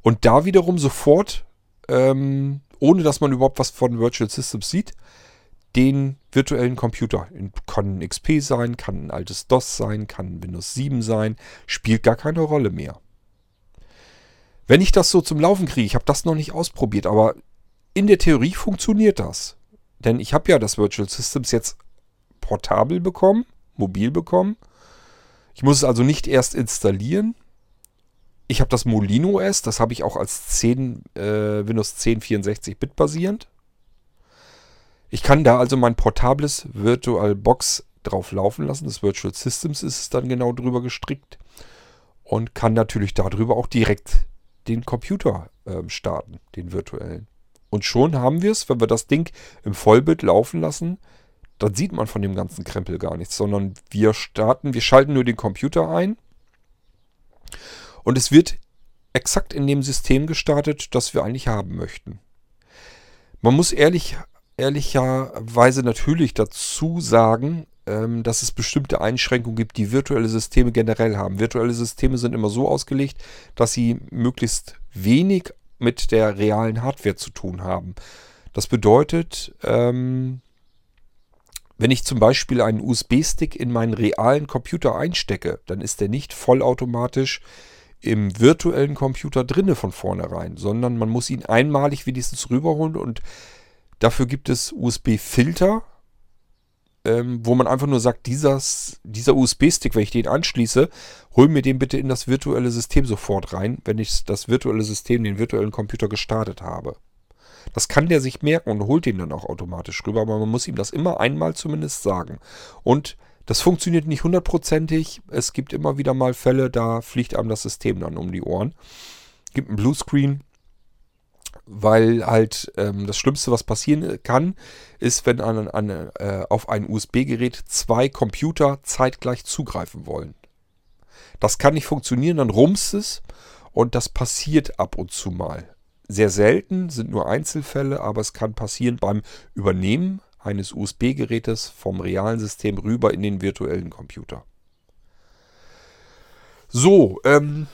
und da wiederum sofort, ähm, ohne dass man überhaupt was von Virtual Systems sieht, den virtuellen Computer. Kann ein XP sein, kann ein altes DOS sein, kann Windows 7 sein, spielt gar keine Rolle mehr. Wenn ich das so zum Laufen kriege, ich habe das noch nicht ausprobiert, aber in der Theorie funktioniert das. Denn ich habe ja das Virtual Systems jetzt portabel bekommen, mobil bekommen. Ich muss es also nicht erst installieren. Ich habe das Molino OS, das habe ich auch als 10, äh, Windows 10 64-Bit basierend. Ich kann da also mein portables VirtualBox drauf laufen lassen. Das Virtual Systems ist es dann genau drüber gestrickt. Und kann natürlich darüber auch direkt den Computer äh, starten, den virtuellen. Und schon haben wir es, wenn wir das Ding im Vollbild laufen lassen, dann sieht man von dem ganzen Krempel gar nichts, sondern wir starten, wir schalten nur den Computer ein und es wird exakt in dem System gestartet, das wir eigentlich haben möchten. Man muss ehrlich, ehrlicherweise natürlich dazu sagen, ähm, dass es bestimmte Einschränkungen gibt, die virtuelle Systeme generell haben. Virtuelle Systeme sind immer so ausgelegt, dass sie möglichst wenig mit der realen Hardware zu tun haben. Das bedeutet, ähm, wenn ich zum Beispiel einen USB-Stick in meinen realen Computer einstecke, dann ist der nicht vollautomatisch im virtuellen Computer drinne von vornherein, sondern man muss ihn einmalig wenigstens rüberholen und dafür gibt es USB-Filter, ähm, wo man einfach nur sagt, dieses, dieser USB-Stick, wenn ich den anschließe, hol mir den bitte in das virtuelle System sofort rein, wenn ich das virtuelle System, den virtuellen Computer gestartet habe. Das kann der sich merken und holt den dann auch automatisch rüber, aber man muss ihm das immer einmal zumindest sagen. Und das funktioniert nicht hundertprozentig. Es gibt immer wieder mal Fälle, da fliegt einem das System dann um die Ohren. Gibt einen Bluescreen, weil halt ähm, das Schlimmste, was passieren kann, ist, wenn an, an, äh, auf ein USB-Gerät zwei Computer zeitgleich zugreifen wollen. Das kann nicht funktionieren, dann rumst es und das passiert ab und zu mal. Sehr selten, sind nur Einzelfälle, aber es kann passieren beim Übernehmen eines USB-Gerätes vom realen System rüber in den virtuellen Computer. So, ähm,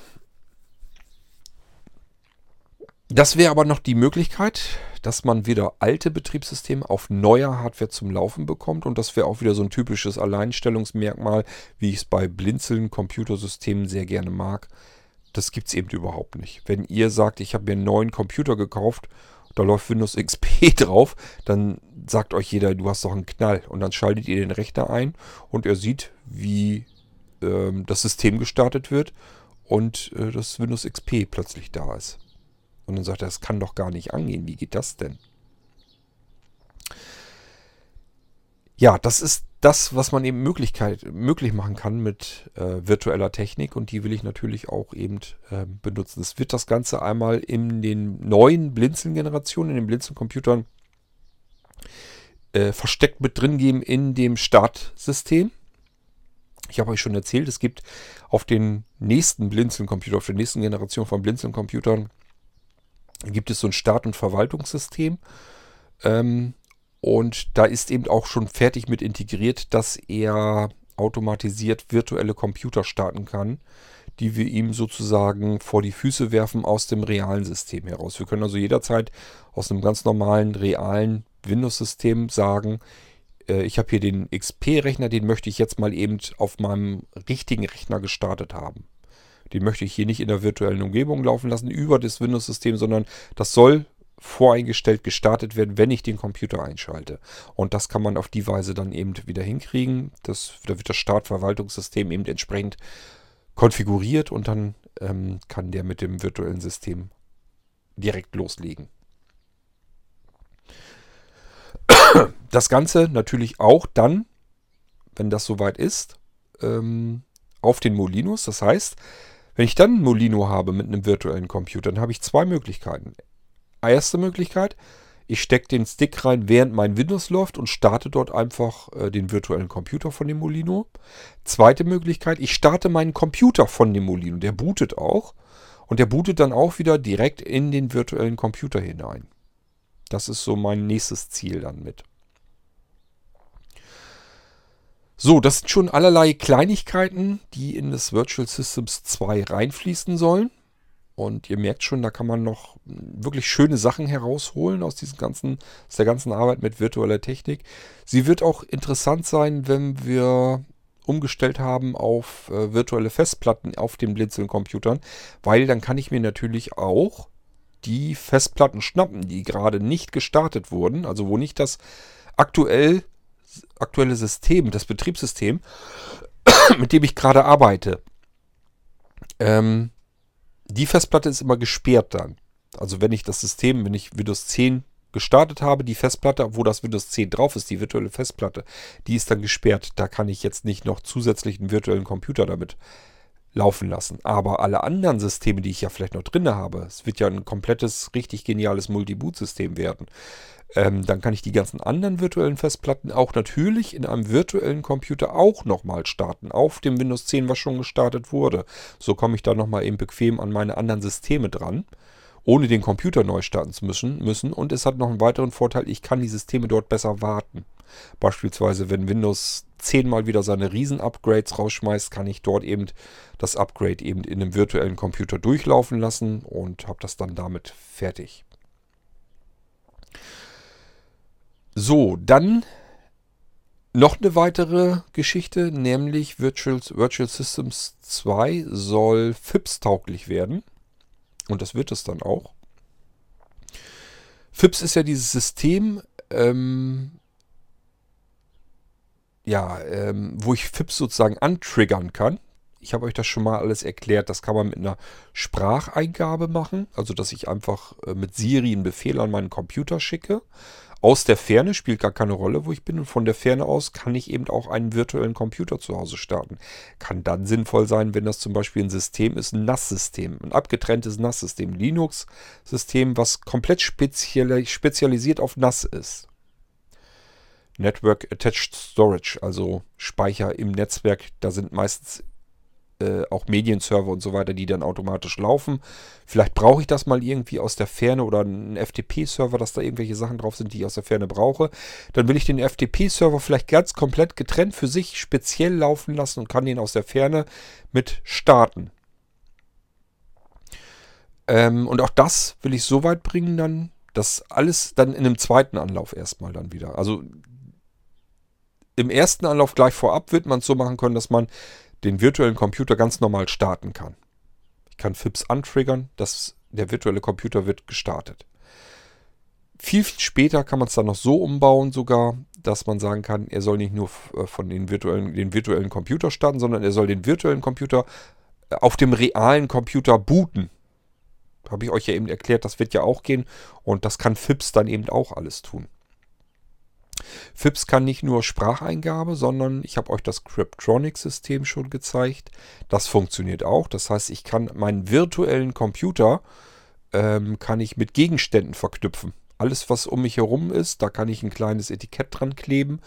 das wäre aber noch die Möglichkeit, dass man wieder alte Betriebssysteme auf neuer Hardware zum Laufen bekommt. Und das wäre auch wieder so ein typisches Alleinstellungsmerkmal, wie ich es bei blinzeln Computersystemen sehr gerne mag. Das gibt es eben überhaupt nicht. Wenn ihr sagt, ich habe mir einen neuen Computer gekauft, da läuft Windows XP drauf, dann sagt euch jeder, du hast doch einen Knall. Und dann schaltet ihr den Rechner ein und er sieht, wie ähm, das System gestartet wird und äh, das Windows XP plötzlich da ist. Und dann sagt er, das kann doch gar nicht angehen. Wie geht das denn? Ja, das ist das, was man eben Möglichkeit, möglich machen kann mit äh, virtueller Technik und die will ich natürlich auch eben äh, benutzen. Es wird das Ganze einmal in den neuen Blinzeln-Generationen, in den Blinzeln-Computern äh, versteckt mit drin geben in dem Startsystem. Ich habe euch schon erzählt, es gibt auf den nächsten Blinzeln-Computer, auf der nächsten Generation von Blinzeln-Computern, gibt es so ein Start- und Verwaltungssystem. Ähm, und da ist eben auch schon fertig mit integriert, dass er automatisiert virtuelle Computer starten kann, die wir ihm sozusagen vor die Füße werfen aus dem realen System heraus. Wir können also jederzeit aus einem ganz normalen, realen Windows-System sagen, äh, ich habe hier den XP-Rechner, den möchte ich jetzt mal eben auf meinem richtigen Rechner gestartet haben. Den möchte ich hier nicht in der virtuellen Umgebung laufen lassen über das Windows-System, sondern das soll voreingestellt gestartet werden, wenn ich den Computer einschalte. Und das kann man auf die Weise dann eben wieder hinkriegen. Das, da wird das Startverwaltungssystem eben entsprechend konfiguriert und dann ähm, kann der mit dem virtuellen System direkt loslegen. Das Ganze natürlich auch dann, wenn das soweit ist, ähm, auf den Molinos. Das heißt, wenn ich dann ein Molino habe mit einem virtuellen Computer, dann habe ich zwei Möglichkeiten. Erste Möglichkeit, ich stecke den Stick rein, während mein Windows läuft und starte dort einfach äh, den virtuellen Computer von dem Molino. Zweite Möglichkeit, ich starte meinen Computer von dem Molino. Der bootet auch und der bootet dann auch wieder direkt in den virtuellen Computer hinein. Das ist so mein nächstes Ziel dann mit. So, das sind schon allerlei Kleinigkeiten, die in das Virtual Systems 2 reinfließen sollen. Und ihr merkt schon, da kann man noch wirklich schöne Sachen herausholen aus, diesem ganzen, aus der ganzen Arbeit mit virtueller Technik. Sie wird auch interessant sein, wenn wir umgestellt haben auf äh, virtuelle Festplatten auf den Blinzeln-Computern, weil dann kann ich mir natürlich auch die Festplatten schnappen, die gerade nicht gestartet wurden, also wo nicht das aktuell, aktuelle System, das Betriebssystem, mit dem ich gerade arbeite, ähm, die Festplatte ist immer gesperrt dann. Also wenn ich das System, wenn ich Windows 10 gestartet habe, die Festplatte, wo das Windows 10 drauf ist, die virtuelle Festplatte, die ist dann gesperrt. Da kann ich jetzt nicht noch zusätzlich einen virtuellen Computer damit laufen lassen. Aber alle anderen Systeme, die ich ja vielleicht noch drin habe, es wird ja ein komplettes, richtig geniales Multi-Boot-System werden, ähm, dann kann ich die ganzen anderen virtuellen Festplatten auch natürlich in einem virtuellen Computer auch nochmal starten, auf dem Windows 10, was schon gestartet wurde. So komme ich da nochmal eben bequem an meine anderen Systeme dran, ohne den Computer neu starten zu müssen, müssen. Und es hat noch einen weiteren Vorteil, ich kann die Systeme dort besser warten. Beispielsweise, wenn Windows 10 mal wieder seine Riesen-Upgrades rausschmeißt, kann ich dort eben das Upgrade eben in einem virtuellen Computer durchlaufen lassen und habe das dann damit fertig. So, dann noch eine weitere Geschichte, nämlich Virtual, Virtual Systems 2 soll FIPS-tauglich werden. Und das wird es dann auch. FIPS ist ja dieses System, ähm, ja, ähm, wo ich FIPS sozusagen antriggern kann. Ich habe euch das schon mal alles erklärt. Das kann man mit einer Spracheingabe machen. Also, dass ich einfach äh, mit Siri einen Befehl an meinen Computer schicke. Aus der Ferne spielt gar keine Rolle, wo ich bin. Und von der Ferne aus kann ich eben auch einen virtuellen Computer zu Hause starten. Kann dann sinnvoll sein, wenn das zum Beispiel ein System ist, ein NAS-System, ein abgetrenntes NAS-System, Linux-System, was komplett spezialisiert auf NAS ist. Network Attached Storage, also Speicher im Netzwerk. Da sind meistens äh, auch Medienserver und so weiter, die dann automatisch laufen. Vielleicht brauche ich das mal irgendwie aus der Ferne oder einen FTP-Server, dass da irgendwelche Sachen drauf sind, die ich aus der Ferne brauche. Dann will ich den FTP-Server vielleicht ganz komplett getrennt für sich speziell laufen lassen und kann den aus der Ferne mit starten. Ähm, und auch das will ich so weit bringen dann, dass alles dann in einem zweiten Anlauf erstmal dann wieder. Also im ersten Anlauf gleich vorab wird man es so machen können, dass man den virtuellen Computer ganz normal starten kann. Ich kann FIPS antriggern, dass der virtuelle Computer wird gestartet. Viel, viel später kann man es dann noch so umbauen sogar, dass man sagen kann, er soll nicht nur äh, von den virtuellen, den virtuellen Computer starten, sondern er soll den virtuellen Computer äh, auf dem realen Computer booten. Habe ich euch ja eben erklärt, das wird ja auch gehen und das kann FIPS dann eben auch alles tun. FIPS kann nicht nur Spracheingabe, sondern ich habe euch das Cryptronic-System schon gezeigt. Das funktioniert auch. Das heißt, ich kann meinen virtuellen Computer ähm, kann ich mit Gegenständen verknüpfen. Alles, was um mich herum ist, da kann ich ein kleines Etikett dran kleben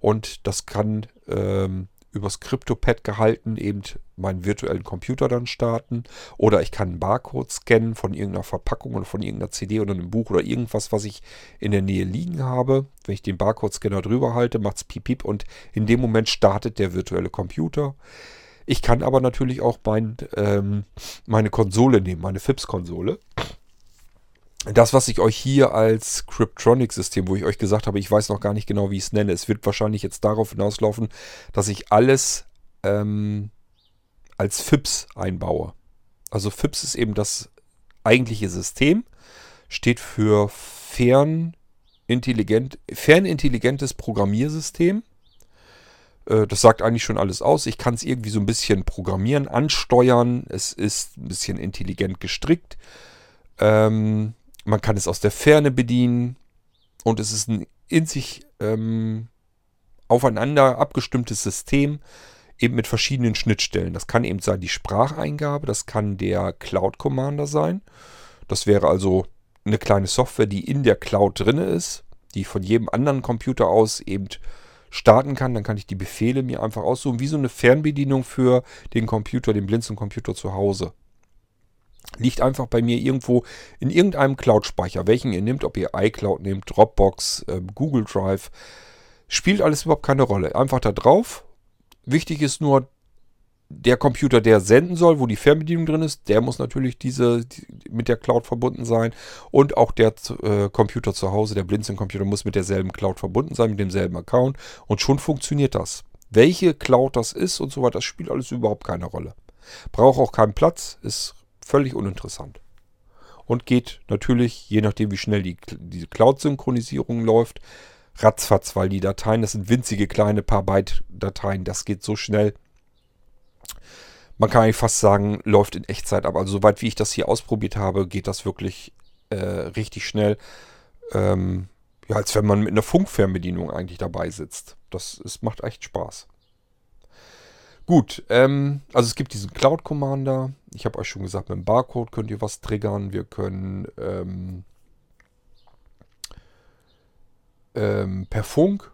und das kann ähm, übers CryptoPad gehalten eben meinen virtuellen Computer dann starten. Oder ich kann einen Barcode scannen von irgendeiner Verpackung oder von irgendeiner CD oder einem Buch oder irgendwas, was ich in der Nähe liegen habe. Wenn ich den Barcode-Scanner drüber halte, macht es piep, piep und in dem Moment startet der virtuelle Computer. Ich kann aber natürlich auch mein, ähm, meine Konsole nehmen, meine FIPS-Konsole das, was ich euch hier als Cryptronic-System, wo ich euch gesagt habe, ich weiß noch gar nicht genau, wie ich es nenne, es wird wahrscheinlich jetzt darauf hinauslaufen, dass ich alles ähm, als FIPS einbaue. Also FIPS ist eben das eigentliche System, steht für fernintelligent, fernintelligentes Programmiersystem. Äh, das sagt eigentlich schon alles aus. Ich kann es irgendwie so ein bisschen programmieren, ansteuern. Es ist ein bisschen intelligent gestrickt. Ähm, man kann es aus der Ferne bedienen und es ist ein in sich ähm, aufeinander abgestimmtes System, eben mit verschiedenen Schnittstellen. Das kann eben sein die Spracheingabe, das kann der Cloud Commander sein. Das wäre also eine kleine Software, die in der Cloud drin ist, die von jedem anderen Computer aus eben starten kann. Dann kann ich die Befehle mir einfach aussuchen, wie so eine Fernbedienung für den Computer, den Blinzeln-Computer zu Hause liegt einfach bei mir irgendwo in irgendeinem Cloud-Speicher. Welchen ihr nehmt, ob ihr iCloud nehmt, Dropbox, äh, Google Drive, spielt alles überhaupt keine Rolle. Einfach da drauf. Wichtig ist nur, der Computer, der senden soll, wo die Fernbedienung drin ist, der muss natürlich diese die, mit der Cloud verbunden sein. Und auch der äh, Computer zu Hause, der Blinzeln-Computer, muss mit derselben Cloud verbunden sein, mit demselben Account. Und schon funktioniert das. Welche Cloud das ist und so weiter, das spielt alles überhaupt keine Rolle. Braucht auch keinen Platz, ist Völlig uninteressant. Und geht natürlich, je nachdem wie schnell die, die Cloud-Synchronisierung läuft, ratzfatz, weil die Dateien, das sind winzige kleine paar Byte-Dateien, das geht so schnell. Man kann eigentlich fast sagen, läuft in Echtzeit ab. Also soweit wie ich das hier ausprobiert habe, geht das wirklich äh, richtig schnell. Ähm, ja, als wenn man mit einer Funkfernbedienung eigentlich dabei sitzt. Das ist, macht echt Spaß. Gut, ähm, also es gibt diesen Cloud Commander. Ich habe euch schon gesagt, mit dem Barcode könnt ihr was triggern. Wir können ähm, ähm, per Funk,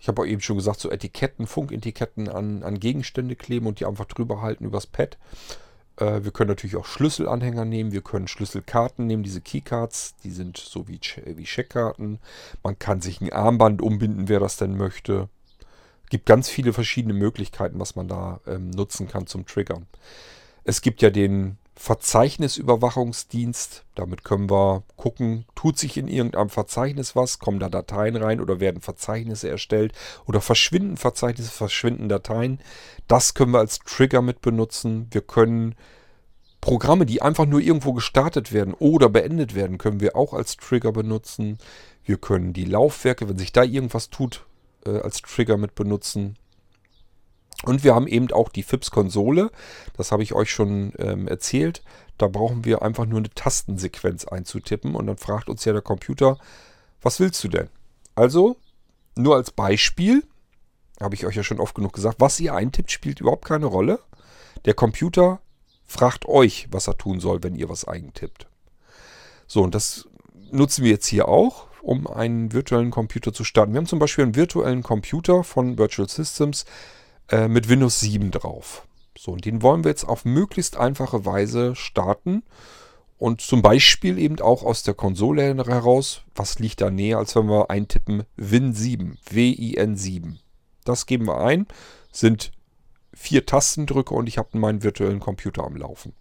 ich habe auch eben schon gesagt, so Etiketten, Funketiketten an, an Gegenstände kleben und die einfach drüber halten übers Pad. Äh, wir können natürlich auch Schlüsselanhänger nehmen. Wir können Schlüsselkarten nehmen, diese Keycards. Die sind so wie, wie Scheckkarten. Man kann sich ein Armband umbinden, wer das denn möchte gibt ganz viele verschiedene Möglichkeiten, was man da ähm, nutzen kann zum Triggern. Es gibt ja den Verzeichnisüberwachungsdienst. Damit können wir gucken, tut sich in irgendeinem Verzeichnis was, kommen da Dateien rein oder werden Verzeichnisse erstellt oder verschwinden Verzeichnisse, verschwinden Dateien. Das können wir als Trigger mit benutzen. Wir können Programme, die einfach nur irgendwo gestartet werden oder beendet werden, können wir auch als Trigger benutzen. Wir können die Laufwerke, wenn sich da irgendwas tut, äh, als Trigger mit benutzen. Und wir haben eben auch die FIPS-Konsole. Das habe ich euch schon ähm, erzählt. Da brauchen wir einfach nur eine Tastensequenz einzutippen und dann fragt uns ja der Computer, was willst du denn? Also, nur als Beispiel, habe ich euch ja schon oft genug gesagt, was ihr eintippt, spielt überhaupt keine Rolle. Der Computer fragt euch, was er tun soll, wenn ihr was eintippt. So, und das nutzen wir jetzt hier auch um einen virtuellen Computer zu starten. Wir haben zum Beispiel einen virtuellen Computer von Virtual Systems äh, mit Windows 7 drauf. So, und den wollen wir jetzt auf möglichst einfache Weise starten. Und zum Beispiel eben auch aus der Konsole heraus, was liegt da näher, als wenn wir eintippen Win7, W-I-N-7. Das geben wir ein, sind vier Tastendrücke und ich habe meinen virtuellen Computer am Laufen.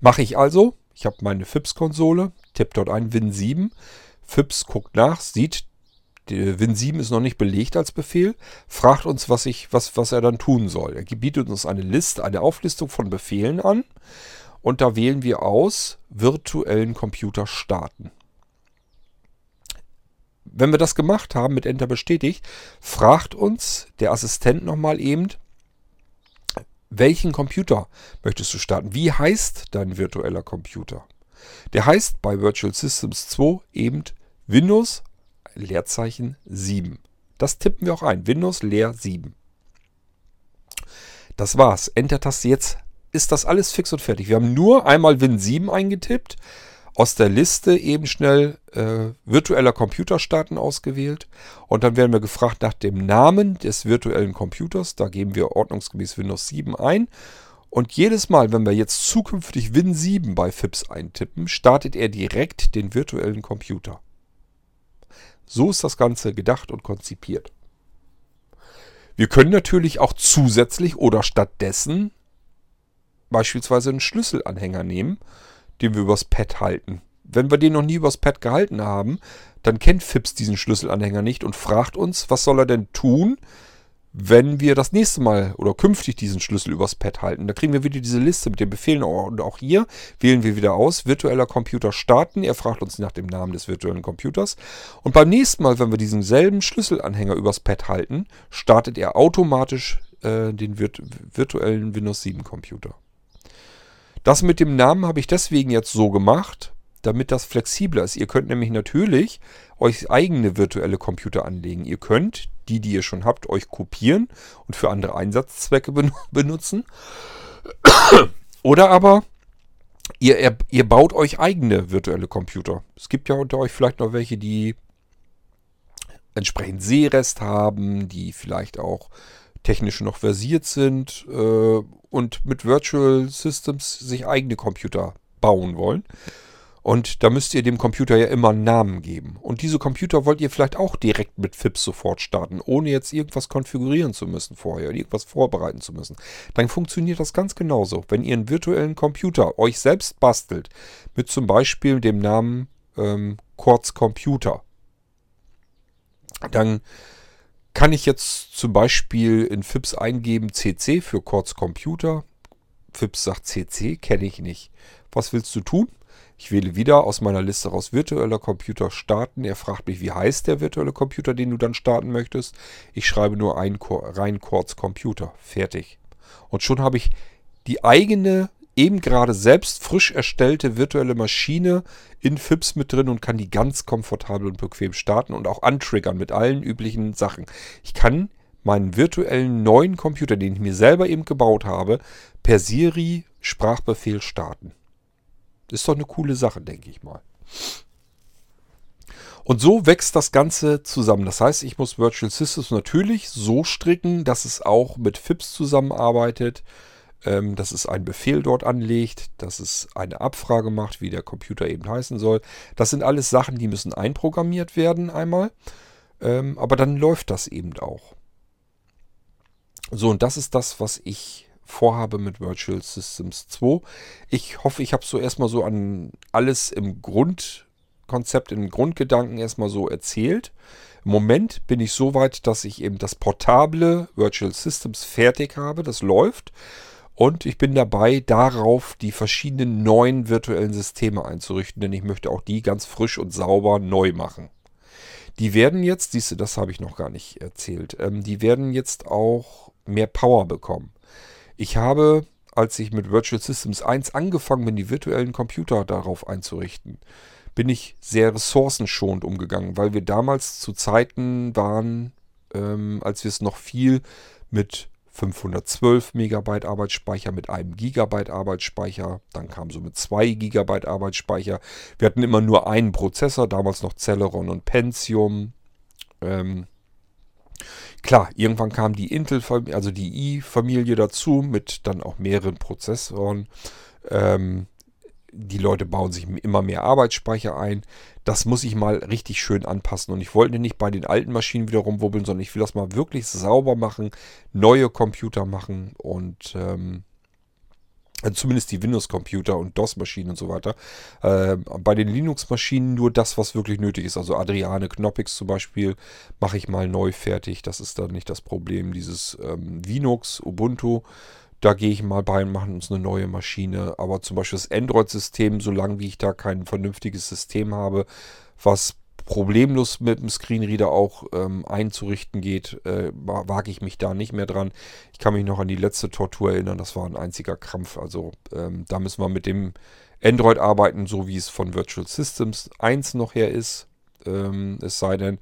Mache ich also, ich habe meine FIPS-Konsole, tippe dort ein Win7. FIPS guckt nach, sieht, Win7 ist noch nicht belegt als Befehl, fragt uns, was, ich, was, was er dann tun soll. Er bietet uns eine Liste, eine Auflistung von Befehlen an und da wählen wir aus virtuellen Computer starten. Wenn wir das gemacht haben, mit Enter bestätigt, fragt uns der Assistent nochmal eben, welchen Computer möchtest du starten? Wie heißt dein virtueller Computer? Der heißt bei Virtual Systems 2 eben Windows, Leerzeichen 7. Das tippen wir auch ein. Windows Leer 7. Das war's. Enter-Taste. Jetzt ist das alles fix und fertig. Wir haben nur einmal Win 7 eingetippt, aus der Liste eben schnell äh, virtueller Computer starten ausgewählt und dann werden wir gefragt nach dem Namen des virtuellen Computers. Da geben wir ordnungsgemäß Windows 7 ein und jedes Mal, wenn wir jetzt zukünftig Win 7 bei FIPS eintippen, startet er direkt den virtuellen Computer. So ist das Ganze gedacht und konzipiert. Wir können natürlich auch zusätzlich oder stattdessen beispielsweise einen Schlüsselanhänger nehmen, den wir übers Pad halten. Wenn wir den noch nie übers Pad gehalten haben, dann kennt FIPS diesen Schlüsselanhänger nicht und fragt uns, was soll er denn tun, wenn wir das nächste Mal oder künftig diesen Schlüssel übers Pad halten. Da kriegen wir wieder diese Liste mit den Befehlen und auch hier wählen wir wieder aus, virtueller Computer starten. Er fragt uns nach dem Namen des virtuellen Computers. Und beim nächsten Mal, wenn wir diesen selben Schlüsselanhänger übers Pad halten, startet er automatisch äh, den virt virtuellen Windows 7 Computer. Das mit dem Namen habe ich deswegen jetzt so gemacht, damit das flexibler ist. Ihr könnt nämlich natürlich euch eigene virtuelle Computer anlegen. Ihr könnt die, die ihr schon habt, euch kopieren und für andere Einsatzzwecke benutzen. Oder aber ihr, ihr baut euch eigene virtuelle Computer. Es gibt ja unter euch vielleicht noch welche, die entsprechend Seerest haben, die vielleicht auch technisch noch versiert sind äh, und mit Virtual Systems sich eigene Computer bauen wollen. Und da müsst ihr dem Computer ja immer einen Namen geben. Und diese Computer wollt ihr vielleicht auch direkt mit FIPS sofort starten, ohne jetzt irgendwas konfigurieren zu müssen vorher, irgendwas vorbereiten zu müssen. Dann funktioniert das ganz genauso. Wenn ihr einen virtuellen Computer euch selbst bastelt, mit zum Beispiel dem Namen ähm, Quartz Computer, dann kann ich jetzt zum Beispiel in FIPS eingeben CC für Quartz Computer. FIPS sagt CC, kenne ich nicht. Was willst du tun? Ich wähle wieder aus meiner Liste raus virtueller Computer starten. Er fragt mich, wie heißt der virtuelle Computer, den du dann starten möchtest. Ich schreibe nur ein rein Quartz Computer. Fertig. Und schon habe ich die eigene, eben gerade selbst frisch erstellte virtuelle Maschine in FIPS mit drin und kann die ganz komfortabel und bequem starten und auch antriggern mit allen üblichen Sachen. Ich kann meinen virtuellen neuen Computer, den ich mir selber eben gebaut habe, per Siri Sprachbefehl starten. Ist doch eine coole Sache, denke ich mal. Und so wächst das Ganze zusammen. Das heißt, ich muss Virtual Systems natürlich so stricken, dass es auch mit FIPS zusammenarbeitet, ähm, dass es einen Befehl dort anlegt, dass es eine Abfrage macht, wie der Computer eben heißen soll. Das sind alles Sachen, die müssen einprogrammiert werden einmal. Ähm, aber dann läuft das eben auch. So, und das ist das, was ich vorhabe mit Virtual Systems 2. Ich hoffe, ich habe so erstmal so an alles im Grundkonzept, im Grundgedanken erstmal so erzählt. Im Moment bin ich so weit, dass ich eben das portable Virtual Systems fertig habe. Das läuft. Und ich bin dabei, darauf die verschiedenen neuen virtuellen Systeme einzurichten, denn ich möchte auch die ganz frisch und sauber neu machen. Die werden jetzt, siehst du, das habe ich noch gar nicht erzählt, ähm, die werden jetzt auch mehr Power bekommen. Ich habe, als ich mit Virtual Systems 1 angefangen bin, die virtuellen Computer darauf einzurichten, bin ich sehr ressourcenschonend umgegangen, weil wir damals zu Zeiten waren, ähm, als wir es noch viel mit 512 Megabyte Arbeitsspeicher mit einem Gigabyte Arbeitsspeicher. Dann kam so mit 2 Gigabyte Arbeitsspeicher. Wir hatten immer nur einen Prozessor, damals noch Celeron und Pentium. Ähm, Klar, irgendwann kam die Intel, also die i-Familie dazu mit dann auch mehreren Prozessoren. Ähm, die Leute bauen sich immer mehr Arbeitsspeicher ein. Das muss ich mal richtig schön anpassen. Und ich wollte nicht bei den alten Maschinen wieder rumwubbeln, sondern ich will das mal wirklich sauber machen, neue Computer machen und ähm, zumindest die Windows-Computer und DOS-Maschinen und so weiter. Äh, bei den Linux-Maschinen nur das, was wirklich nötig ist. Also Adriane Knoppix zum Beispiel mache ich mal neu fertig. Das ist dann nicht das Problem. Dieses ähm, Linux, Ubuntu, da gehe ich mal bei und mache uns eine neue Maschine. Aber zum Beispiel das Android-System, solange wie ich da kein vernünftiges System habe, was problemlos mit dem Screenreader auch ähm, einzurichten geht, äh, wage ich mich da nicht mehr dran. Ich kann mich noch an die letzte Tortur erinnern, das war ein einziger Krampf. Also ähm, da müssen wir mit dem Android arbeiten, so wie es von Virtual Systems 1 noch her ist. Ähm, es sei denn,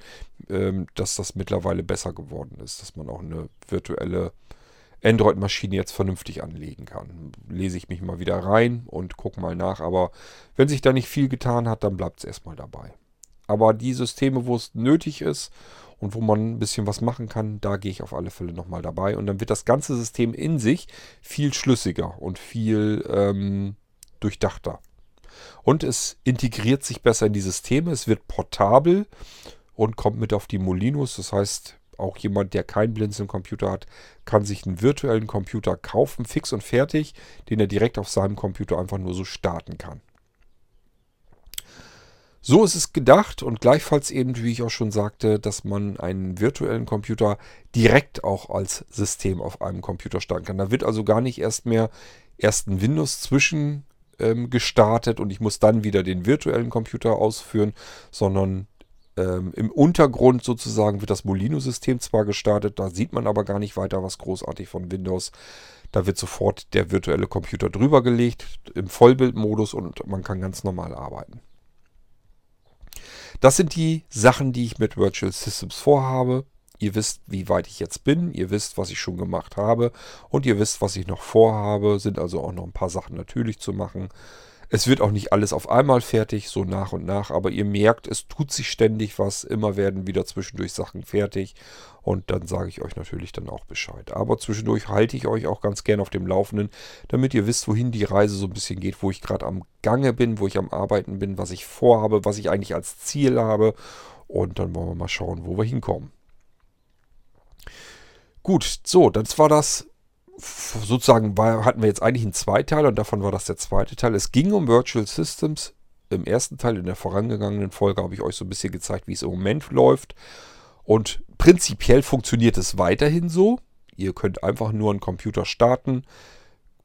ähm, dass das mittlerweile besser geworden ist, dass man auch eine virtuelle Android-Maschine jetzt vernünftig anlegen kann. Lese ich mich mal wieder rein und gucke mal nach. Aber wenn sich da nicht viel getan hat, dann bleibt es erstmal dabei. Aber die Systeme, wo es nötig ist und wo man ein bisschen was machen kann, da gehe ich auf alle Fälle nochmal dabei. Und dann wird das ganze System in sich viel schlüssiger und viel ähm, durchdachter. Und es integriert sich besser in die Systeme. Es wird portabel und kommt mit auf die Molinos. Das heißt, auch jemand, der keinen Blinzeln-Computer hat, kann sich einen virtuellen Computer kaufen, fix und fertig, den er direkt auf seinem Computer einfach nur so starten kann. So ist es gedacht und gleichfalls eben, wie ich auch schon sagte, dass man einen virtuellen Computer direkt auch als System auf einem Computer starten kann. Da wird also gar nicht erst mehr erst ein Windows zwischen ähm, gestartet und ich muss dann wieder den virtuellen Computer ausführen, sondern ähm, Im Untergrund sozusagen wird das Molino-System zwar gestartet, da sieht man aber gar nicht weiter was großartig von Windows. Da wird sofort der virtuelle Computer drüber gelegt im Vollbildmodus und man kann ganz normal arbeiten. Das sind die Sachen, die ich mit Virtual Systems vorhabe. Ihr wisst, wie weit ich jetzt bin. Ihr wisst, was ich schon gemacht habe. Und ihr wisst, was ich noch vorhabe. Sind also auch noch ein paar Sachen natürlich zu machen. Es wird auch nicht alles auf einmal fertig, so nach und nach, aber ihr merkt, es tut sich ständig was. Immer werden wieder zwischendurch Sachen fertig und dann sage ich euch natürlich dann auch Bescheid. Aber zwischendurch halte ich euch auch ganz gern auf dem Laufenden, damit ihr wisst, wohin die Reise so ein bisschen geht, wo ich gerade am Gange bin, wo ich am Arbeiten bin, was ich vorhabe, was ich eigentlich als Ziel habe. Und dann wollen wir mal schauen, wo wir hinkommen. Gut, so, das war das sozusagen war, hatten wir jetzt eigentlich einen Zweiteil und davon war das der zweite Teil. Es ging um Virtual Systems. Im ersten Teil, in der vorangegangenen Folge, habe ich euch so ein bisschen gezeigt, wie es im Moment läuft. Und prinzipiell funktioniert es weiterhin so. Ihr könnt einfach nur einen Computer starten,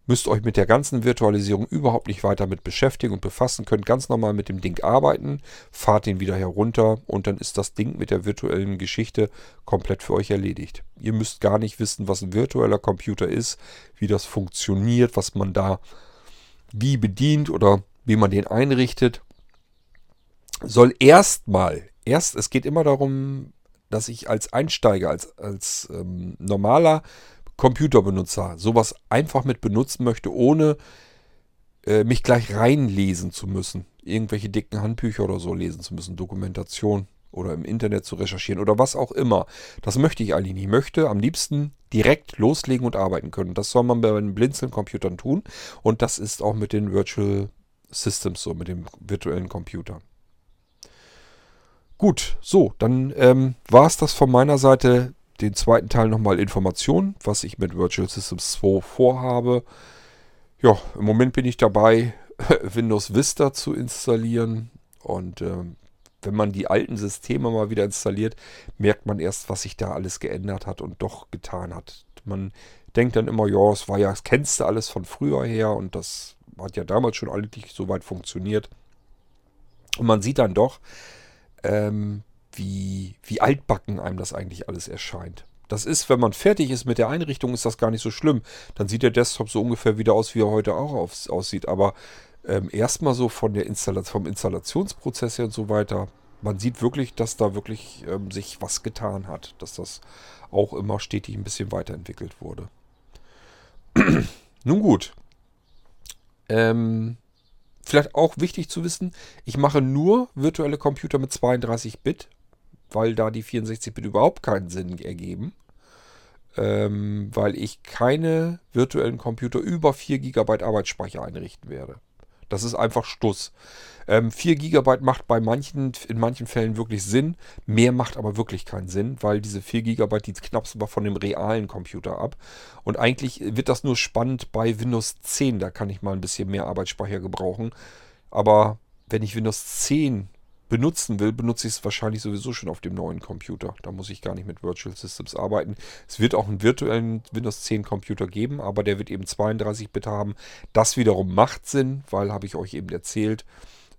müsst euch mit der ganzen Virtualisierung überhaupt nicht weiter mit beschäftigen und befassen, könnt ganz normal mit dem Ding arbeiten, fahrt ihn wieder herunter und dann ist das Ding mit der virtuellen Geschichte komplett für euch erledigt. Ihr müsst gar nicht wissen, was ein virtueller Computer ist, wie das funktioniert, was man da wie bedient oder wie man den einrichtet. Soll erstmal, erst, es geht immer darum, dass ich als Einsteiger, als, als ähm, normaler Computerbenutzer sowas einfach mit benutzen möchte, ohne äh, mich gleich reinlesen zu müssen. Irgendwelche dicken Handbücher oder so lesen zu müssen, Dokumentation oder im Internet zu recherchieren oder was auch immer. Das möchte ich eigentlich nicht. Ich möchte am liebsten direkt loslegen und arbeiten können. Das soll man bei den Blinzeln-Computern tun und das ist auch mit den Virtual Systems so, mit dem virtuellen Computer. Gut, so, dann ähm, war es das von meiner Seite den zweiten Teil nochmal Informationen, was ich mit Virtual Systems 2 vorhabe. Ja, im Moment bin ich dabei, Windows Vista zu installieren. Und ähm, wenn man die alten Systeme mal wieder installiert, merkt man erst, was sich da alles geändert hat und doch getan hat. Man denkt dann immer, ja, es war ja, das kennst du alles von früher her und das hat ja damals schon eigentlich so weit funktioniert. Und man sieht dann doch, ähm, wie, wie altbacken einem das eigentlich alles erscheint. Das ist, wenn man fertig ist mit der Einrichtung, ist das gar nicht so schlimm. Dann sieht der Desktop so ungefähr wieder aus, wie er heute auch aus, aussieht. Aber ähm, erstmal so von der Installa vom Installationsprozess her und so weiter, man sieht wirklich, dass da wirklich ähm, sich was getan hat. Dass das auch immer stetig ein bisschen weiterentwickelt wurde. Nun gut. Ähm, vielleicht auch wichtig zu wissen, ich mache nur virtuelle Computer mit 32 Bit weil da die 64-Bit überhaupt keinen Sinn ergeben. Ähm, weil ich keine virtuellen Computer über 4 GB Arbeitsspeicher einrichten werde. Das ist einfach Stuss. Ähm, 4 GB macht bei manchen, in manchen Fällen wirklich Sinn. Mehr macht aber wirklich keinen Sinn, weil diese 4 GB, die knappst du von dem realen Computer ab. Und eigentlich wird das nur spannend bei Windows 10. Da kann ich mal ein bisschen mehr Arbeitsspeicher gebrauchen. Aber wenn ich Windows 10 benutzen will, benutze ich es wahrscheinlich sowieso schon auf dem neuen Computer. Da muss ich gar nicht mit Virtual Systems arbeiten. Es wird auch einen virtuellen Windows 10 Computer geben, aber der wird eben 32-Bit haben. Das wiederum macht Sinn, weil, habe ich euch eben erzählt,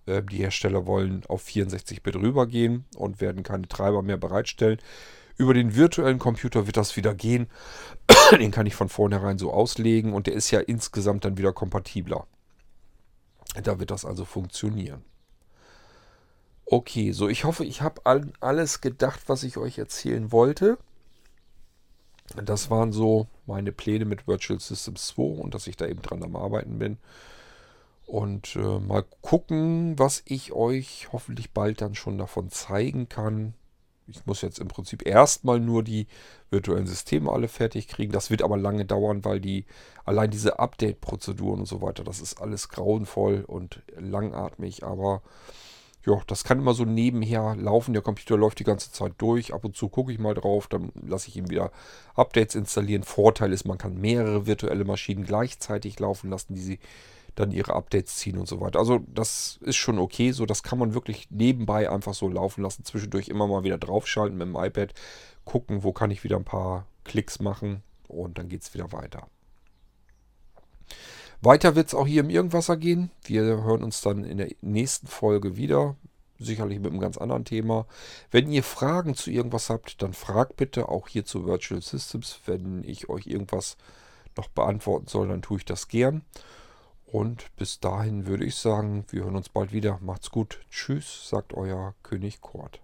äh, die Hersteller wollen auf 64-Bit rübergehen und werden keine Treiber mehr bereitstellen. Über den virtuellen Computer wird das wieder gehen. den kann ich von vornherein so auslegen und der ist ja insgesamt dann wieder kompatibler. Da wird das also funktionieren. Okay, so ich hoffe, ich habe all, alles gedacht, was ich euch erzählen wollte. Das waren so meine Pläne mit Virtual Systems 2 und dass ich da eben dran am Arbeiten bin. Und äh, mal gucken, was ich euch hoffentlich bald dann schon davon zeigen kann. Ich muss jetzt im Prinzip erstmal nur die virtuellen Systeme alle fertig kriegen. Das wird aber lange dauern, weil die allein diese Update-Prozeduren und so weiter, das ist alles grauenvoll und langatmig. Aber ja, das kann immer so nebenher laufen. Der Computer läuft die ganze Zeit durch. Ab und zu gucke ich mal drauf, dann lasse ich ihm wieder Updates installieren. Vorteil ist, man kann mehrere virtuelle Maschinen gleichzeitig laufen lassen, die sie dann ihre Updates ziehen und so weiter. Also das ist schon okay, so das kann man wirklich nebenbei einfach so laufen lassen, zwischendurch immer mal wieder draufschalten mit dem iPad, gucken, wo kann ich wieder ein paar Klicks machen und dann geht es wieder weiter. Weiter wird es auch hier im Irgendwasser gehen. Wir hören uns dann in der nächsten Folge wieder. Sicherlich mit einem ganz anderen Thema. Wenn ihr Fragen zu irgendwas habt, dann fragt bitte auch hier zu Virtual Systems. Wenn ich euch irgendwas noch beantworten soll, dann tue ich das gern. Und bis dahin würde ich sagen, wir hören uns bald wieder. Macht's gut. Tschüss, sagt euer König Kort.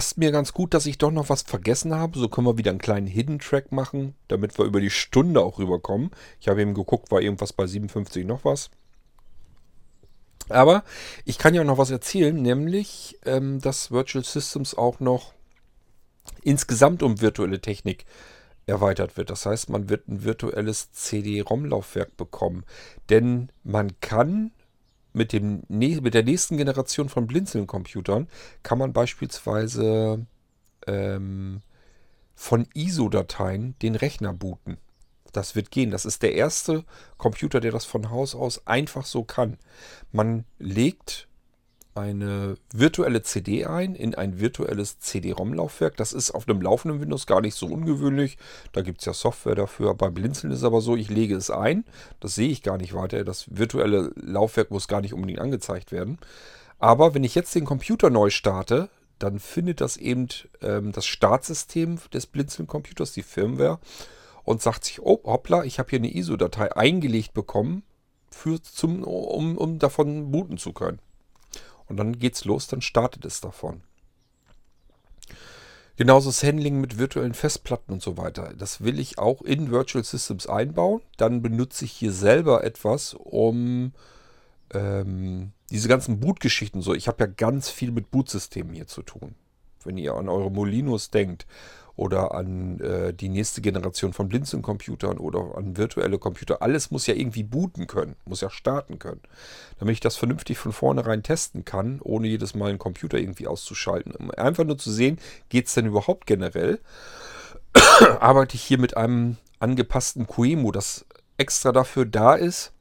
Passt mir ganz gut, dass ich doch noch was vergessen habe. So können wir wieder einen kleinen Hidden Track machen, damit wir über die Stunde auch rüberkommen. Ich habe eben geguckt, war irgendwas bei 57 noch was. Aber ich kann ja noch was erzählen, nämlich, ähm, dass Virtual Systems auch noch insgesamt um virtuelle Technik erweitert wird. Das heißt, man wird ein virtuelles CD-ROM-Laufwerk bekommen. Denn man kann mit, dem, mit der nächsten Generation von Blinzeln-Computern kann man beispielsweise ähm, von ISO-Dateien den Rechner booten. Das wird gehen. Das ist der erste Computer, der das von Haus aus einfach so kann. Man legt eine virtuelle CD ein in ein virtuelles CD-ROM-Laufwerk. Das ist auf einem laufenden Windows gar nicht so ungewöhnlich. Da gibt es ja Software dafür. Bei Blinzeln ist es aber so, ich lege es ein. Das sehe ich gar nicht weiter. Das virtuelle Laufwerk muss gar nicht unbedingt angezeigt werden. Aber wenn ich jetzt den Computer neu starte, dann findet das eben ähm, das Startsystem des Blinzeln-Computers, die Firmware, und sagt sich, oh hoppla, ich habe hier eine ISO-Datei eingelegt bekommen, für zum, um, um davon booten zu können. Und dann geht's los, dann startet es davon. Genauso das Handling mit virtuellen Festplatten und so weiter. Das will ich auch in Virtual Systems einbauen. Dann benutze ich hier selber etwas, um ähm, diese ganzen Bootgeschichten so. Ich habe ja ganz viel mit Bootsystemen hier zu tun. Wenn ihr an eure Molinos denkt oder an äh, die nächste Generation von Blinzeln-Computern oder an virtuelle Computer. Alles muss ja irgendwie booten können, muss ja starten können. Damit ich das vernünftig von vornherein testen kann, ohne jedes Mal einen Computer irgendwie auszuschalten. Um einfach nur zu sehen, geht es denn überhaupt generell? Arbeite ich hier mit einem angepassten QEMU, das extra dafür da ist,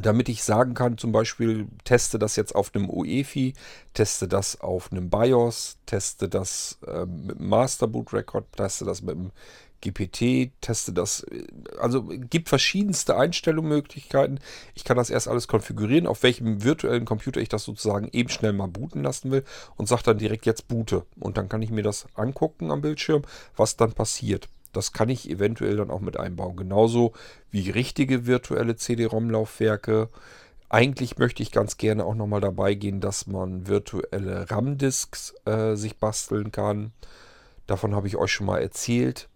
damit ich sagen kann, zum Beispiel, teste das jetzt auf einem UEFI, teste das auf einem BIOS, teste das äh, mit einem Master Boot Record, teste das mit einem GPT, teste das. Äh, also gibt verschiedenste Einstellungsmöglichkeiten. Ich kann das erst alles konfigurieren, auf welchem virtuellen Computer ich das sozusagen eben schnell mal booten lassen will und sage dann direkt jetzt boote. Und dann kann ich mir das angucken am Bildschirm, was dann passiert. Das kann ich eventuell dann auch mit einbauen. Genauso wie richtige virtuelle CD-ROM-Laufwerke. Eigentlich möchte ich ganz gerne auch nochmal dabei gehen, dass man virtuelle RAM-Disks äh, sich basteln kann. Davon habe ich euch schon mal erzählt.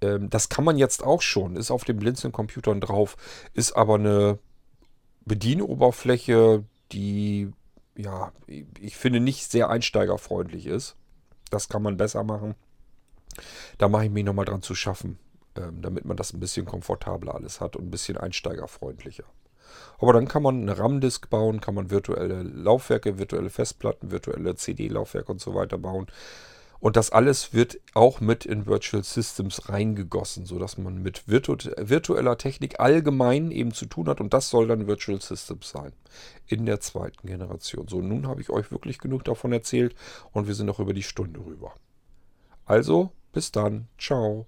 Ähm, das kann man jetzt auch schon. Ist auf den Blinzeln-Computern drauf. Ist aber eine Bedienoberfläche, die, ja, ich finde nicht sehr einsteigerfreundlich ist. Das kann man besser machen. Da mache ich mich nochmal dran zu schaffen, ähm, damit man das ein bisschen komfortabler alles hat und ein bisschen einsteigerfreundlicher. Aber dann kann man eine RAM-Disk bauen, kann man virtuelle Laufwerke, virtuelle Festplatten, virtuelle CD-Laufwerke und so weiter bauen. Und das alles wird auch mit in Virtual Systems reingegossen, sodass man mit virtu virtueller Technik allgemein eben zu tun hat. Und das soll dann Virtual Systems sein. In der zweiten Generation. So, nun habe ich euch wirklich genug davon erzählt und wir sind noch über die Stunde rüber. Also, bis dann. Ciao.